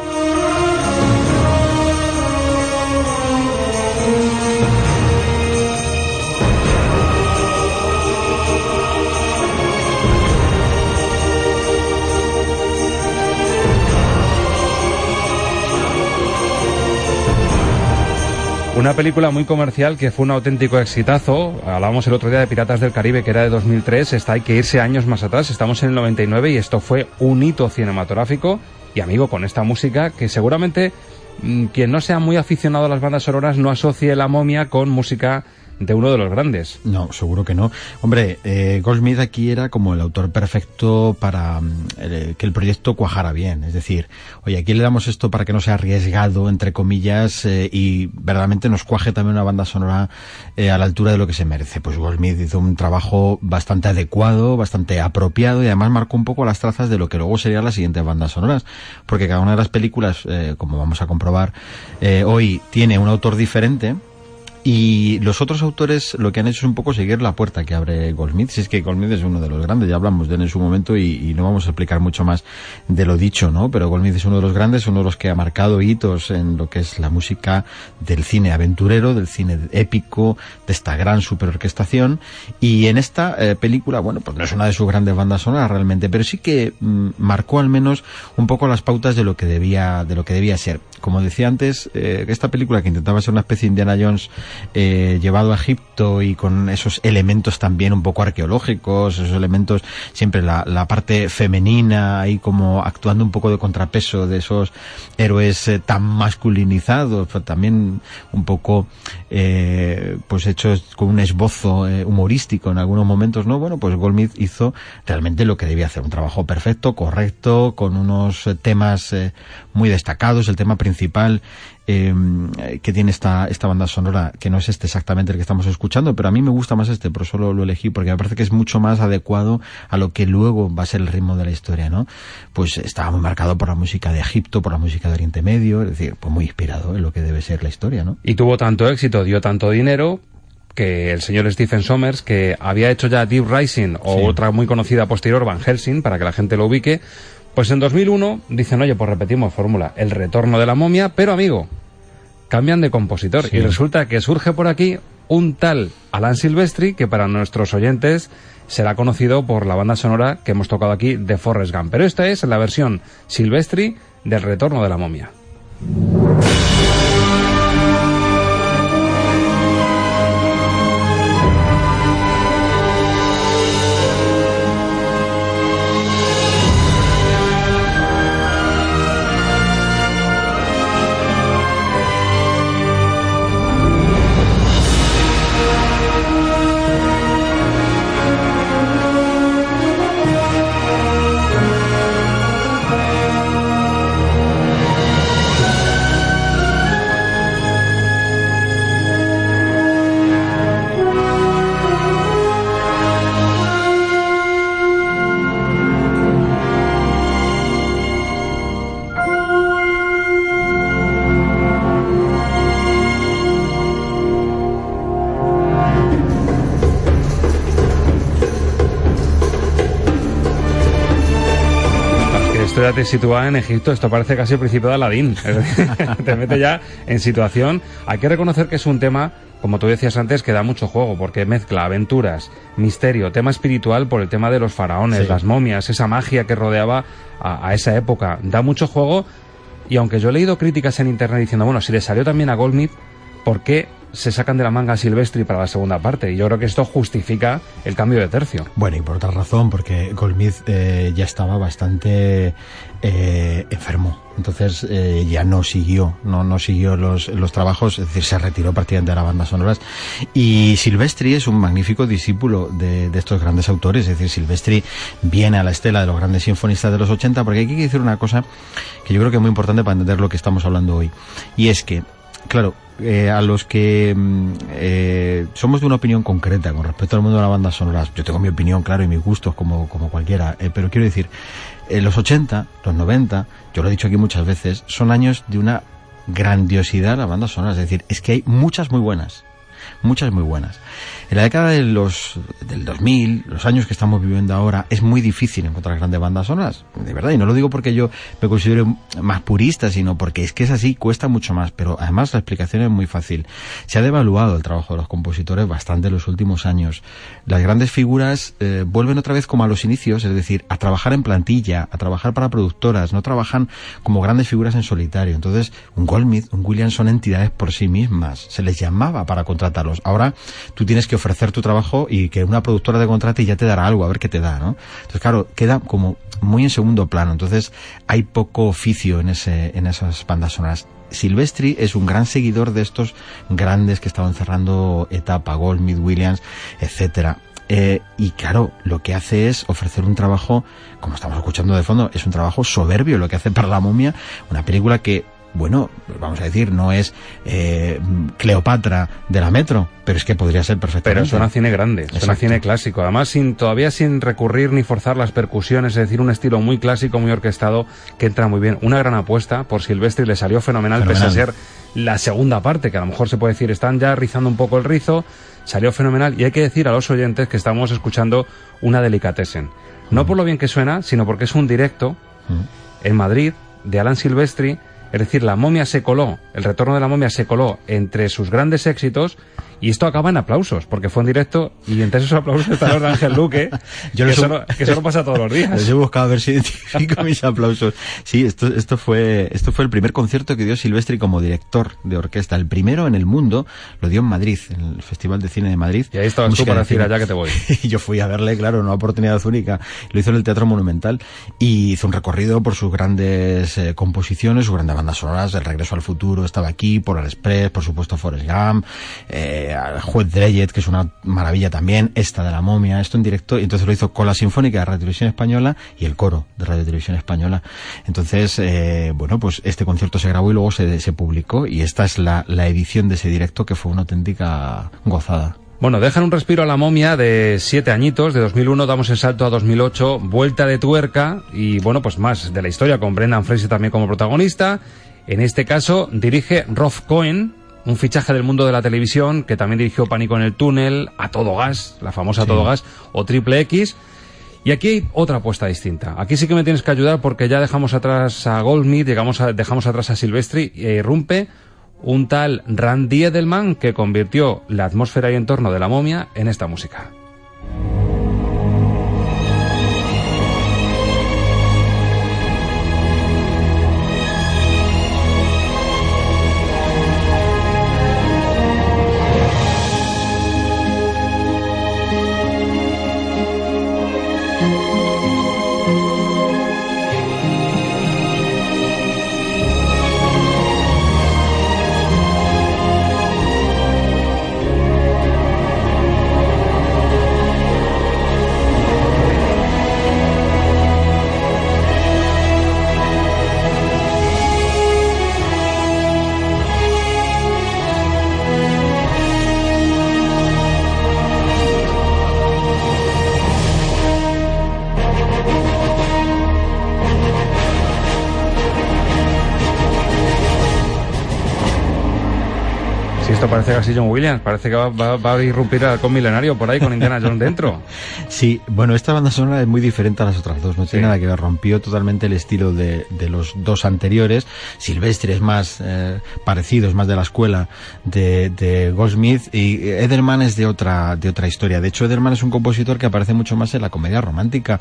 Una película muy comercial que fue un auténtico exitazo. Hablábamos el otro día de Piratas del Caribe, que era de 2003. Está, hay que irse años más atrás. Estamos en el 99 y esto fue un hito cinematográfico. Y amigo, con esta música que seguramente mmm, quien no sea muy aficionado a las bandas sonoras no asocie la momia con música de uno de los grandes. No, seguro que no. Hombre, eh, Goldsmith aquí era como el autor perfecto para eh, que el proyecto cuajara bien. Es decir, oye, aquí le damos esto para que no sea arriesgado, entre comillas, eh, y verdaderamente nos cuaje también una banda sonora eh, a la altura de lo que se merece. Pues Goldsmith hizo un trabajo bastante adecuado, bastante apropiado y además marcó un poco las trazas de lo que luego serían las siguientes bandas sonoras. Porque cada una de las películas, como vamos a comprobar hoy, tiene un autor diferente y los otros autores lo que han hecho es un poco seguir la puerta que abre Goldsmith. Si es que Goldsmith es uno de los grandes, ya hablamos de él en su momento y, no vamos a explicar mucho más de lo dicho, ¿no? Pero Goldsmith es uno de los grandes, uno de los que ha marcado hitos en lo que es la música del cine aventurero, del cine épico, de esta gran superorquestación. Y en esta eh, película, bueno, pues no es una de sus grandes bandas sonoras realmente, pero sí que mm, marcó al menos un poco las pautas de lo que debía, de lo que debía ser. Como decía antes, eh, esta película que intentaba ser una especie de Indiana Jones eh, llevado a Egipto y con esos elementos también un poco arqueológicos, esos elementos, siempre la, la parte femenina ahí como actuando un poco de contrapeso de esos héroes eh, tan masculinizados, pero también un poco eh, pues hechos con un esbozo eh, humorístico en algunos momentos, ¿no? Bueno, pues Goldsmith hizo realmente lo que debía hacer, un trabajo perfecto, correcto, con unos temas eh, muy destacados, el tema principal eh, que tiene esta, esta banda sonora, que no es este exactamente el que estamos escuchando, pero a mí me gusta más este, por eso lo, lo, elegí, porque me parece que es mucho más adecuado a lo que luego va a ser el ritmo de la historia, ¿no? Pues estaba muy marcado por la música de Egipto, por la música de Oriente Medio, es decir, pues muy inspirado en lo que debe ser la historia, ¿no? Y tuvo tanto éxito, dio tanto dinero, que el señor Stephen Sommers, que había hecho ya Deep Rising o sí. otra muy conocida posterior, Van Helsing, para que la gente lo ubique, pues en 2001 dicen, oye, pues repetimos fórmula, el retorno de la momia, pero amigo, cambian de compositor sí. y resulta que surge por aquí un tal Alan Silvestri que para nuestros oyentes será conocido por la banda sonora que hemos tocado aquí de Forrest Gump. Pero esta es la versión Silvestri del Retorno de la momia. Te sitúa en Egipto, esto parece casi el principio de Aladín. te mete ya en situación. Hay que reconocer que es un tema, como tú decías antes, que da mucho juego, porque mezcla aventuras, misterio, tema espiritual por el tema de los faraones, las momias, esa magia que rodeaba a, a, esa época. Da mucho juego. Y aunque yo he leído críticas en internet diciendo, bueno, si le salió también a Goldsmith, ¿por qué se sacan de la manga a Silvestri para la segunda parte. Y yo creo que esto justifica el cambio de tercio. Bueno, y por otra razón, porque Goldsmith eh, ya estaba bastante eh, enfermo. Entonces eh, ya no siguió, no, no siguió los, los trabajos, es decir, se retiró prácticamente de las bandas sonoras. Y Silvestri es un magnífico discípulo de, de estos grandes autores, es decir, Silvestri viene a la estela de los grandes sinfonistas de los 80, porque hay que decir una cosa que yo creo que es muy importante para entender lo que estamos hablando hoy. Y es que, claro, eh, a los que mm, eh, somos de una opinión concreta con respecto al mundo de la banda sonora, yo tengo mi opinión, claro, y mis gustos como, como cualquiera, eh, pero quiero decir, los 80, los 90, yo lo he dicho aquí muchas veces, son años de una grandiosidad la banda sonora, es decir, es que hay muchas muy buenas, muchas muy buenas. En la década de los, del 2000, los años que estamos viviendo ahora, es muy difícil encontrar grandes bandas sonoras, de verdad, y no lo digo porque yo me considero más purista, sino porque es que es así, cuesta mucho más, pero además la explicación es muy fácil. Se ha devaluado el trabajo de los compositores bastante en los últimos años. Las grandes figuras eh, vuelven otra vez como a los inicios, es decir, a trabajar en plantilla, a trabajar para productoras, no trabajan como grandes figuras en solitario. Entonces, un Goldsmith, un Williams son entidades por sí mismas, se les llamaba para contratarlos. Ahora tú tienes que ofrecer tu trabajo y que una productora te contrate y ya te dará algo, a ver qué te da, ¿no? Entonces, claro, queda como muy en segundo plano. Entonces, hay poco oficio en, ese, en esas bandas sonoras. Silvestri es un gran seguidor de estos grandes que estaban cerrando etapa, Goldsmith, Williams, etcétera. Eh, y claro, lo que hace es ofrecer un trabajo, como estamos escuchando de fondo, es un trabajo soberbio lo que hace para la momia, una película que bueno, vamos a decir, no es eh, Cleopatra de la Metro, pero es que podría ser perfectamente. Pero suena cine grande, suena cine clásico, además sin todavía sin recurrir ni forzar las percusiones, es decir, un estilo muy clásico, muy orquestado, que entra muy bien. Una gran apuesta por Silvestre y le salió fenomenal, fenomenal, pese a ser la segunda parte, que a lo mejor se puede decir, están ya rizando un poco el rizo, salió fenomenal, y hay que decir a los oyentes que estamos escuchando una delicatessen. No por lo bien que suena, sino porque es un directo en Madrid de Alan Silvestri, es decir, la momia se coló, el retorno de la momia se coló entre sus grandes éxitos y esto acaba en aplausos, porque fue en directo y entre esos aplausos está los de Ángel Luque, Yo que, solo, que solo pasa todos los días. Les he buscado a ver si identifico mis aplausos. Sí, esto, esto, fue, esto fue el primer concierto que dio Silvestri como director de orquesta. El primero en el mundo lo dio en Madrid, en el Festival de Cine de Madrid. Y ahí estabas tú para decir allá que te voy. y yo fui a verle, claro, una oportunidad única. Lo hizo en el Teatro Monumental y hizo un recorrido por sus grandes eh, composiciones, sus grandes bandas sonoras, El Regreso al Futuro estaba aquí, por el Express, por supuesto Forrest Gump, eh, Juez Dreyet, que es una maravilla también, esta de la momia, esto en directo, y entonces lo hizo con la Sinfónica de Radio Televisión Española y el coro de Radio Televisión Española. Entonces, eh, bueno, pues este concierto se grabó y luego se, se publicó, y esta es la, la edición de ese directo que fue una auténtica gozada. Bueno, dejan un respiro a la momia de siete añitos, de 2001 damos el salto a 2008, vuelta de tuerca y bueno, pues más de la historia con Brendan Fraser también como protagonista. En este caso dirige Rolf Cohen, un fichaje del mundo de la televisión que también dirigió Pánico en el túnel, A Todo Gas, la famosa sí. Todo Gas o Triple X. Y aquí hay otra apuesta distinta. Aquí sí que me tienes que ayudar porque ya dejamos atrás a Goldsmith, llegamos a, dejamos atrás a Silvestri e irrumpe un tal Randy Edelman que convirtió la atmósfera y entorno de la momia en esta música. Esto parece casi John Williams, parece que va, va, va a irrumpir al con milenario por ahí con Indiana Jones dentro. Sí, bueno, esta banda sonora es muy diferente a las otras dos, no tiene nada que ver, rompió totalmente el estilo de, de los dos anteriores. Silvestre es más eh, parecido, es más de la escuela de, de Goldsmith y Ederman es de otra, de otra historia. De hecho, Ederman es un compositor que aparece mucho más en la comedia romántica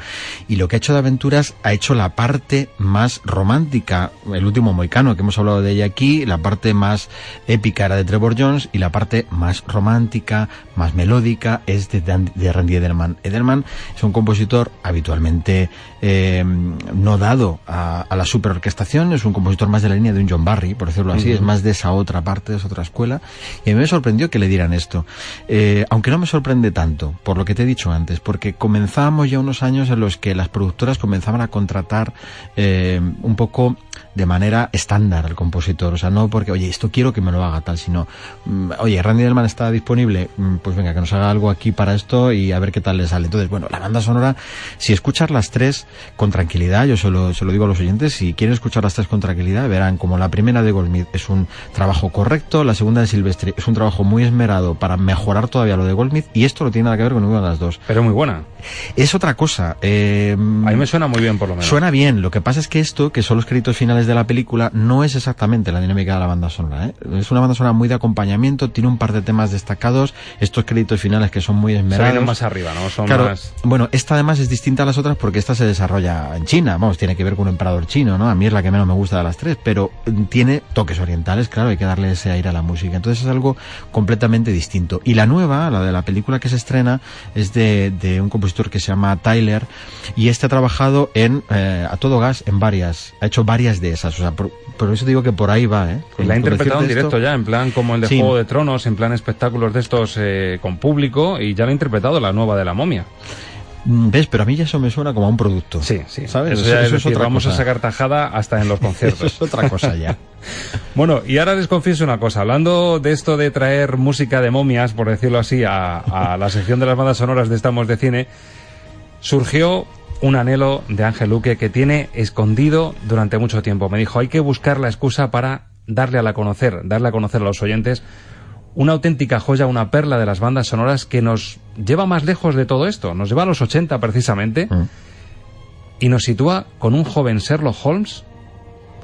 y lo que ha hecho de aventuras ha hecho la parte más romántica, el último Moicano, que hemos hablado de ella aquí, la parte más épica era de Trevor Jones y la parte más romántica, más melódica es de, Dan- de Randy Edelman. Edelman es un compositor habitualmente eh, no dado a, a la superorquestación, es un compositor más de la línea de un John Barry, por decirlo así, es más de esa otra parte, de esa otra escuela. Y a mí me sorprendió que le dieran esto. Eh, aunque no me sorprende tanto, por lo que te he dicho antes, porque comenzábamos ya unos años en los que las productoras comenzaban a contratar eh, un poco de manera estándar al compositor. O sea, no porque, oye, esto quiero que me lo haga tal, sino, mm, oye, Randy Delman está disponible, mm, pues venga, que nos haga algo aquí para esto y a ver qué tal le sale. Entonces, bueno, la banda sonora, si escuchas las tres con tranquilidad, yo se lo, se lo digo a los oyentes, si quieren escuchar las tres con tranquilidad, verán como la primera de Goldsmith es un trabajo correcto, la segunda de Silvestre es un trabajo muy esmerado para mejorar todavía lo de Goldsmith y esto no tiene nada que ver con ninguna de las dos. Pero muy buena. Es otra cosa. Eh, A mí me suena muy bien, por lo menos. Suena bien, lo que pasa es que esto, que son los créditos finales de la película, no es exactamente la dinámica de la banda sonora. ¿eh? Es una banda sonora muy de acompañamiento, tiene un par de temas destacados, estos créditos finales que son muy Se esmerados. vienen más arriba, ¿no? Son Claro, más... bueno, esta además es distinta a las otras porque esta se desarrolla en China, vamos, tiene que ver con un emperador chino, ¿no? A mí es la que menos me gusta de las tres, pero tiene toques orientales, claro, hay que darle ese aire a la música. Entonces es algo completamente distinto. Y la nueva, la de la película que se estrena, es de, de un compositor que se llama Tyler y este ha trabajado en eh, a todo gas en varias, ha hecho varias de esas, o sea, por, por eso digo que por ahí va, ¿eh? Y la ha interpretado en directo esto- ya, en plan como el de Sí. Juego de Tronos, en plan espectáculos de estos eh, con público, y ya la ha interpretado la nueva de la momia. Mm, ¿Ves? Pero a mí ya eso me suena como a un producto. Sí, sí. ¿Sabes? Eso, es decir, otra vamos cosa. a sacar tajada hasta en los conciertos. Eso es otra cosa ya. Bueno, y ahora les confieso una cosa. Hablando de esto de traer música de momias, por decirlo así, a, a la sección de las bandas sonoras de Estamos de Cine, surgió un anhelo de Ángel Luque que tiene escondido durante mucho tiempo. Me dijo, hay que buscar la excusa para darle a la conocer, darle a conocer a los oyentes una auténtica joya, una perla de las bandas sonoras que nos lleva más lejos de todo esto. Nos lleva a los 80 precisamente y nos sitúa con un joven Sherlock Holmes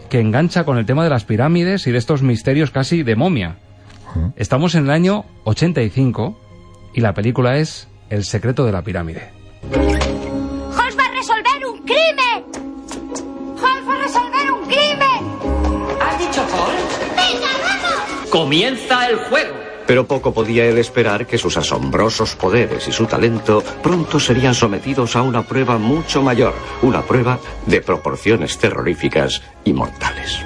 que engancha con el tema de las pirámides y de estos misterios casi de momia. Estamos en el año 85 y la película es El secreto de la pirámide. Comienza el juego. Pero poco podía él esperar que sus asombrosos poderes y su talento pronto serían sometidos a una prueba mucho mayor, una prueba de proporciones terroríficas y mortales.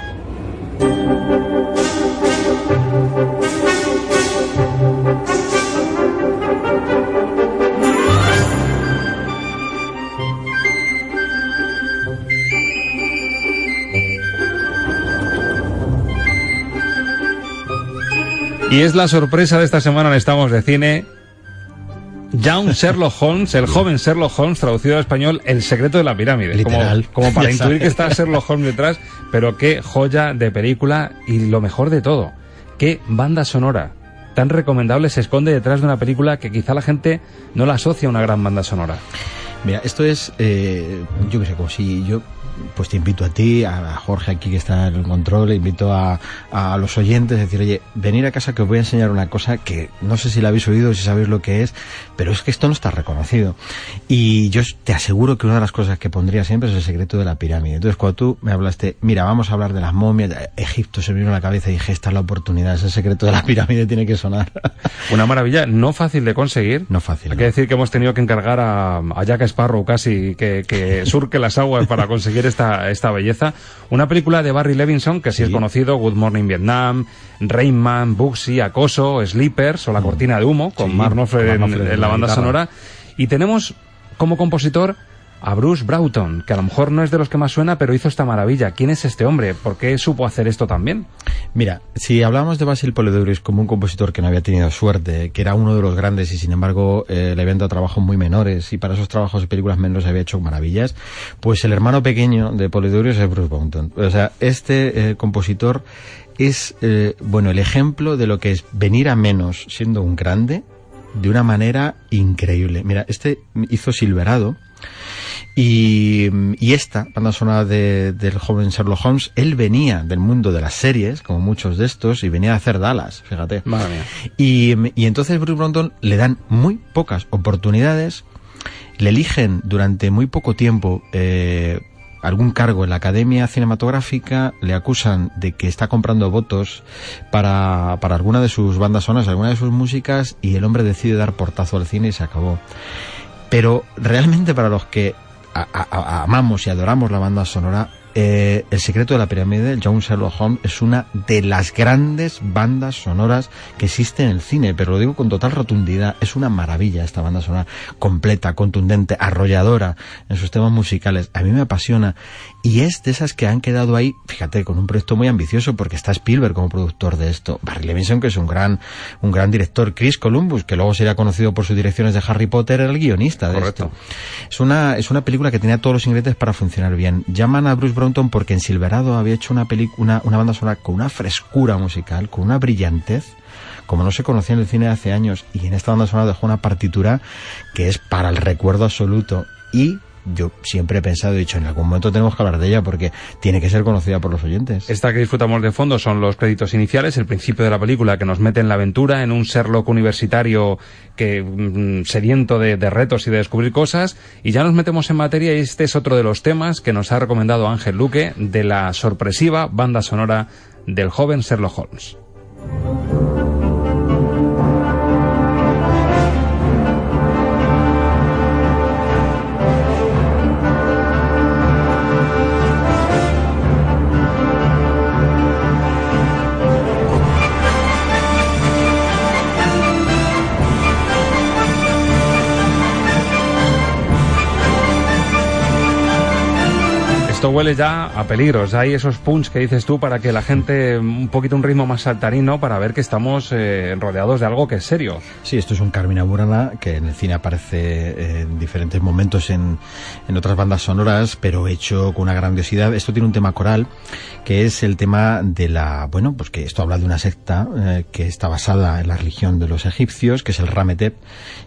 Y es la sorpresa de esta semana en Estamos de Cine. Young Sherlock Holmes, el joven Sherlock Holmes, traducido al español, El secreto de la pirámide. Literal. Como, como para intuir que está Sherlock Holmes detrás, pero qué joya de película y lo mejor de todo, qué banda sonora tan recomendable se esconde detrás de una película que quizá la gente no la asocia a una gran banda sonora. Mira, esto es, eh, yo qué sé, como si yo pues te invito a ti, a Jorge aquí que está en el control, invito a, a los oyentes, a decir, oye, venir a casa que os voy a enseñar una cosa que no sé si la habéis oído, si sabéis lo que es, pero es que esto no está reconocido. Y yo te aseguro que una de las cosas que pondría siempre es el secreto de la pirámide. Entonces, cuando tú me hablaste, mira, vamos a hablar de las momias, Egipto se me vino a la cabeza y dije, esta es la oportunidad, ese secreto de la pirámide tiene que sonar. Una maravilla, no fácil de conseguir. No fácil. Hay que decir que hemos tenido que encargar a, a Jack Sparrow casi que, que surque las aguas para conseguir esta, esta belleza. Una película de Barry Levinson, que sí, es conocido, Good Morning Vietnam, Rain Man, Bugsy, Acoso, Sleepers o La Cortina de Humo, con Sí, Mark Knopfler en, la banda sonora. Y tenemos como compositor a Bruce Broughton, que a lo mejor no es de los que más suena, pero hizo esta maravilla. ¿Quién es este hombre? ¿Por qué supo hacer esto también? Mira, si hablamos de Basil Polidouris como un compositor que no había tenido suerte, que era uno de los grandes y sin embargo eh, le habían dado trabajos muy menores y para esos trabajos y películas menores había hecho maravillas, pues el hermano pequeño de Polidouris es Bruce Broughton. O sea, este eh, compositor es, eh, bueno, el ejemplo de lo que es venir a menos siendo un grande de una manera increíble. Mira, este hizo Silverado. Y, y, esta banda sonora de, del joven Sherlock Holmes, él venía del mundo de las series, como muchos de estos, y venía a hacer Dallas, fíjate. Madre mía. Y, y entonces Bruce Brandon le dan muy pocas oportunidades, le eligen durante muy poco tiempo eh, algún cargo en la Academia Cinematográfica, le acusan de que está comprando votos para, para alguna de sus bandas sonoras, alguna de sus músicas, y el hombre decide dar portazo al cine y se acabó. Pero realmente para los que a, amamos y adoramos la banda sonora, eh, El secreto de la pirámide, John Sherlock Holmes, es una de las grandes bandas sonoras que existe en el cine, pero lo digo con total rotundidad, es una maravilla esta banda sonora, completa, contundente, arrolladora en sus temas musicales. A mí me apasiona y es de esas que han quedado ahí, fíjate, con un proyecto muy ambicioso porque está Spielberg como productor de esto, Barry Levinson que es un gran un gran director, Chris Columbus que luego sería conocido por sus direcciones de Harry Potter, el guionista de Correcto. esto. Es una es una película que tenía todos los ingredientes para funcionar bien. Llaman a Bruce Brompton porque en Silverado había hecho una película, una, una banda sonora con una frescura musical, con una brillantez como no se conocía en el cine hace años y en esta banda sonora dejó una partitura que es para el recuerdo absoluto y yo siempre he pensado, he dicho, en algún momento tenemos que hablar de ella porque tiene que ser conocida por los oyentes. Esta que disfrutamos de fondo son los créditos iniciales, el principio de la película que nos mete en la aventura, en un Sherlock universitario que mm, sediento de, de, retos y de descubrir cosas, y ya nos metemos en materia y este es otro de los temas que nos ha recomendado Ángel Luque de la sorpresiva banda sonora del joven Sherlock Holmes. Huele ya a peligros. Hay esos punch que dices tú para que la gente un poquito un ritmo más saltarino para ver que estamos eh, rodeados de algo que es serio. Sí, esto es un Carmina Burana que en el cine aparece en diferentes momentos en, en otras bandas sonoras, pero hecho con una grandiosidad. Esto tiene un tema coral que es el tema de la, bueno, pues que esto habla de una secta eh, que está basada en la religión de los egipcios, que es el Rametep,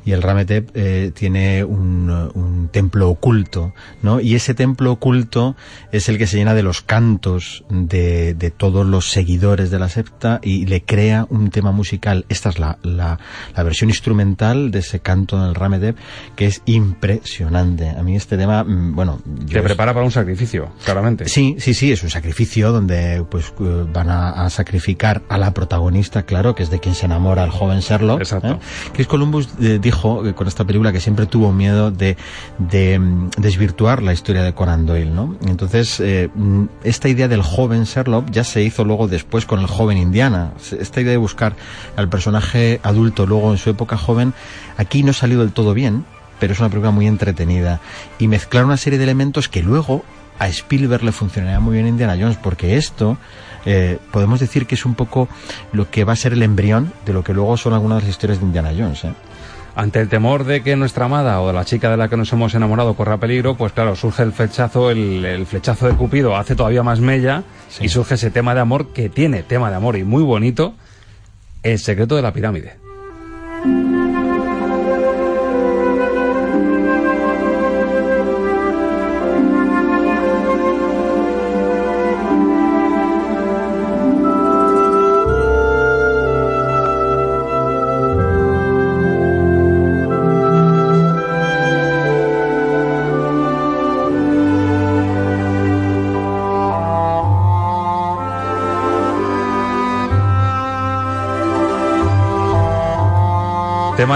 y el Rametep eh, tiene un, un templo oculto, ¿no? Y ese templo oculto es el que se llena de los cantos de, de, todos los seguidores de la secta y le crea un tema musical. Esta es la, la, la versión instrumental de ese canto del Ramedev que es impresionante. A mí este tema, bueno... Te prepara para un sacrificio, claramente. Sí, sí, sí, es un sacrificio donde pues van a, a, sacrificar a la protagonista, claro, que es de quien se enamora el joven Sherlock. Exacto. ¿eh? Chris Columbus eh, dijo con esta película que siempre tuvo miedo de, de desvirtuar la historia de Conan Doyle, ¿no? Entonces, eh, esta idea del joven Sherlock ya se hizo luego después con el joven Indiana. Esta idea de buscar al personaje adulto luego en su época joven, aquí no ha salido del todo bien, pero es una película muy entretenida. Y mezclar una serie de elementos que luego a Spielberg le funcionaría muy bien Indiana Jones, porque esto eh, podemos decir que es un poco lo que va a ser el embrión de lo que luego son algunas de las historias de Indiana Jones. ¿eh? Ante el temor de que nuestra amada o la chica de la que nos hemos enamorado corra peligro, pues claro, surge el flechazo, el, el flechazo de Cupido hace todavía más mella sí. y surge ese tema de amor que tiene tema de amor y muy bonito, el secreto de la pirámide.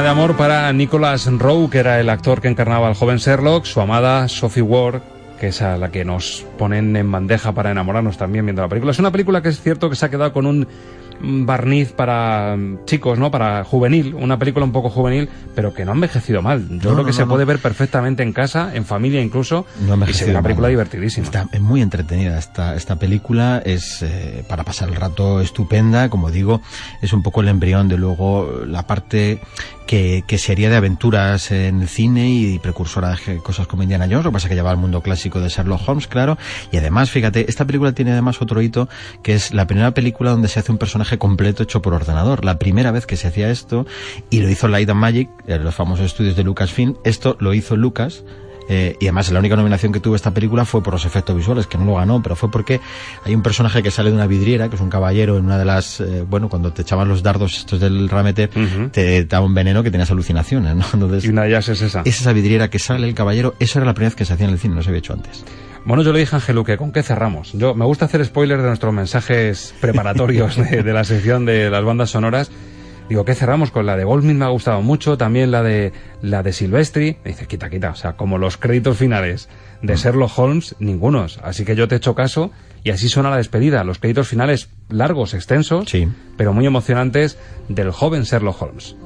De amor para Nicholas Rowe, que era el actor que encarnaba al joven Sherlock, su amada Sophie Ward, que es a la que nos ponen en bandeja para enamorarnos también viendo la película. Es una película que es cierto que se ha quedado con un barniz para chicos, ¿no? Para juvenil, una película un poco juvenil, pero que no ha envejecido mal. Yo no, creo que no, se puede ver perfectamente en casa, en familia incluso, y se ve una película mal. divertidísima. Está es muy entretenida esta, esta película, es eh, para pasar el rato estupenda, como digo, es un poco el embrión de luego la parte que, que sería de aventuras en el cine y precursora de cosas como Indiana Jones, lo que pasa es que lleva al mundo clásico de Sherlock Holmes, claro. Y además, fíjate, esta película tiene además otro hito, que es la primera película donde se hace un personaje completo hecho por ordenador. La primera vez que se hacía esto, y lo hizo Light and Magic, en los famosos estudios de Lucasfilm, esto lo hizo Lucas, eh, y además la única nominación que tuvo esta película fue por los efectos visuales, que no lo ganó, pero fue porque hay un personaje que sale de una vidriera, que es un caballero en una de las, eh, bueno, cuando te echaban los dardos estos del ramete, te daba un veneno que tenías alucinaciones, ¿no? Entonces, y una de ellas es esa. Es esa vidriera que sale el caballero, eso era la primera vez que se hacía en el cine, no se había hecho antes. Bueno, yo le dije a Angelu que con qué cerramos. Yo me gusta hacer spoilers de nuestros mensajes preparatorios de, de la sección de las bandas sonoras. Digo, ¿qué cerramos? Con la de Goldsmith me ha gustado mucho, también la de la de Silvestri. Me dice, quita, quita. O sea, como los créditos finales de Sherlock Holmes, ningunos. Así que yo te echo caso y así suena la despedida. Los créditos finales largos, extensos, pero muy emocionantes del joven Sherlock Holmes.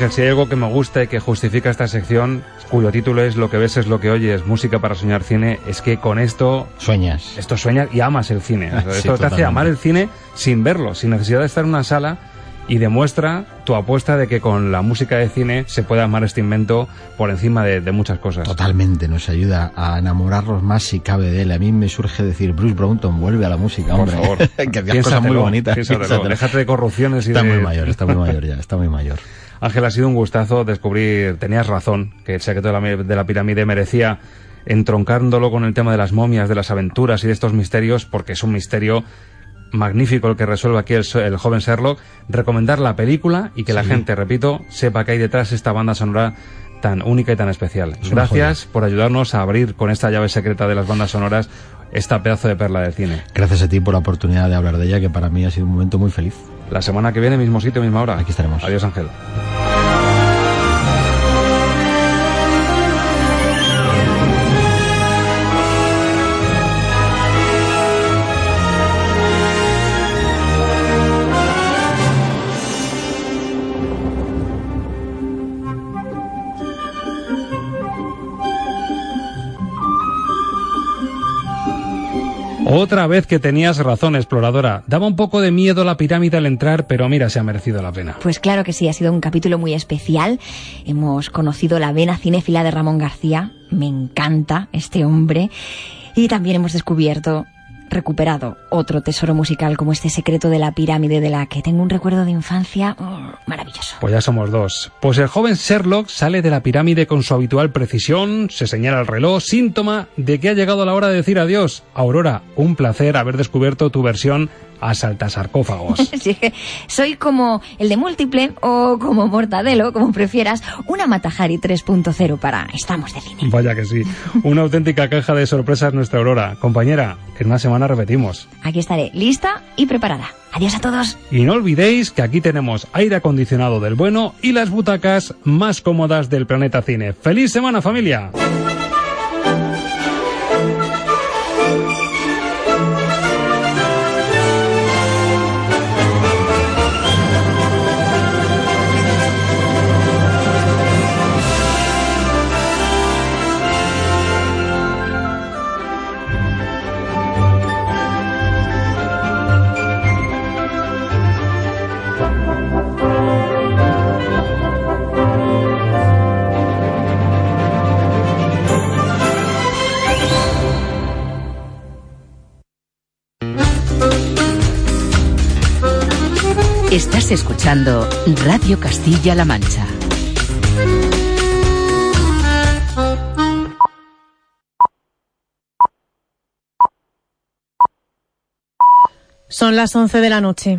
Ángel, si hay algo que me gusta y que justifica esta sección, cuyo título es Lo que ves es lo que oyes, música para soñar cine, es que con esto... Sueñas. Esto sueñas y amas el cine. O sea, Sí, esto te hace amar el cine sin verlo, sin necesidad de estar en una sala y demuestra tu apuesta de que con la música de cine se puede amar este invento por encima de, de muchas cosas. Totalmente, nos ayuda a enamorarnos más si cabe de él. A mí me surge decir, Bruce Brownton, vuelve a la música, Por favor, que hacías cosas muy bonitas. Déjate de corrupciones y Está de- muy mayor, está muy mayor ya, está muy mayor. Ángel, ha sido un gustazo descubrir, tenías razón, que el secreto de la, de la pirámide merecía entroncándolo con el tema de las momias, de las aventuras y de estos misterios, porque es un misterio magnífico el que resuelve aquí el, el joven Sherlock, recomendar la película y que la gente, repito, sepa que hay detrás esta banda sonora tan única y tan especial. Es Gracias por ayudarnos a abrir con esta llave secreta de las bandas sonoras esta pedazo de perla del cine. Gracias a ti por la oportunidad de hablar de ella, que para mí ha sido un momento muy feliz. La semana que viene, mismo sitio, misma hora. Aquí estaremos. Adiós, Ángel. Otra vez que tenías razón, exploradora. Daba un poco de miedo la pirámide al entrar, pero mira, se ha merecido la pena. Pues claro que sí, ha sido un capítulo muy especial. Hemos conocido la vena cinéfila de Ramón García. Me encanta este hombre. Y también hemos descubierto, recuperado, otro tesoro musical como este secreto de la pirámide de la que tengo un recuerdo de infancia oh, maravilloso. Pues ya somos dos. Pues el joven Sherlock sale de la pirámide con su habitual precisión, se señala el reloj, síntoma de que ha llegado la hora de decir adiós. Aurora, un placer haber descubierto tu versión a saltasarcófagos. Sí, soy como el de múltiple o como mortadelo, como prefieras, una Matajari 3.0 para Estamos de cine. Vaya que sí. Una auténtica caja de sorpresas nuestra Aurora. Compañera, en una semana repetimos. Aquí estaré lista y preparada. Adiós a todos. Y no olvidéis que aquí tenemos aire acondicionado del bueno y las butacas más cómodas del planeta cine. ¡Feliz semana familia! Escuchando Radio Castilla-La Mancha. Son las 11 de la noche.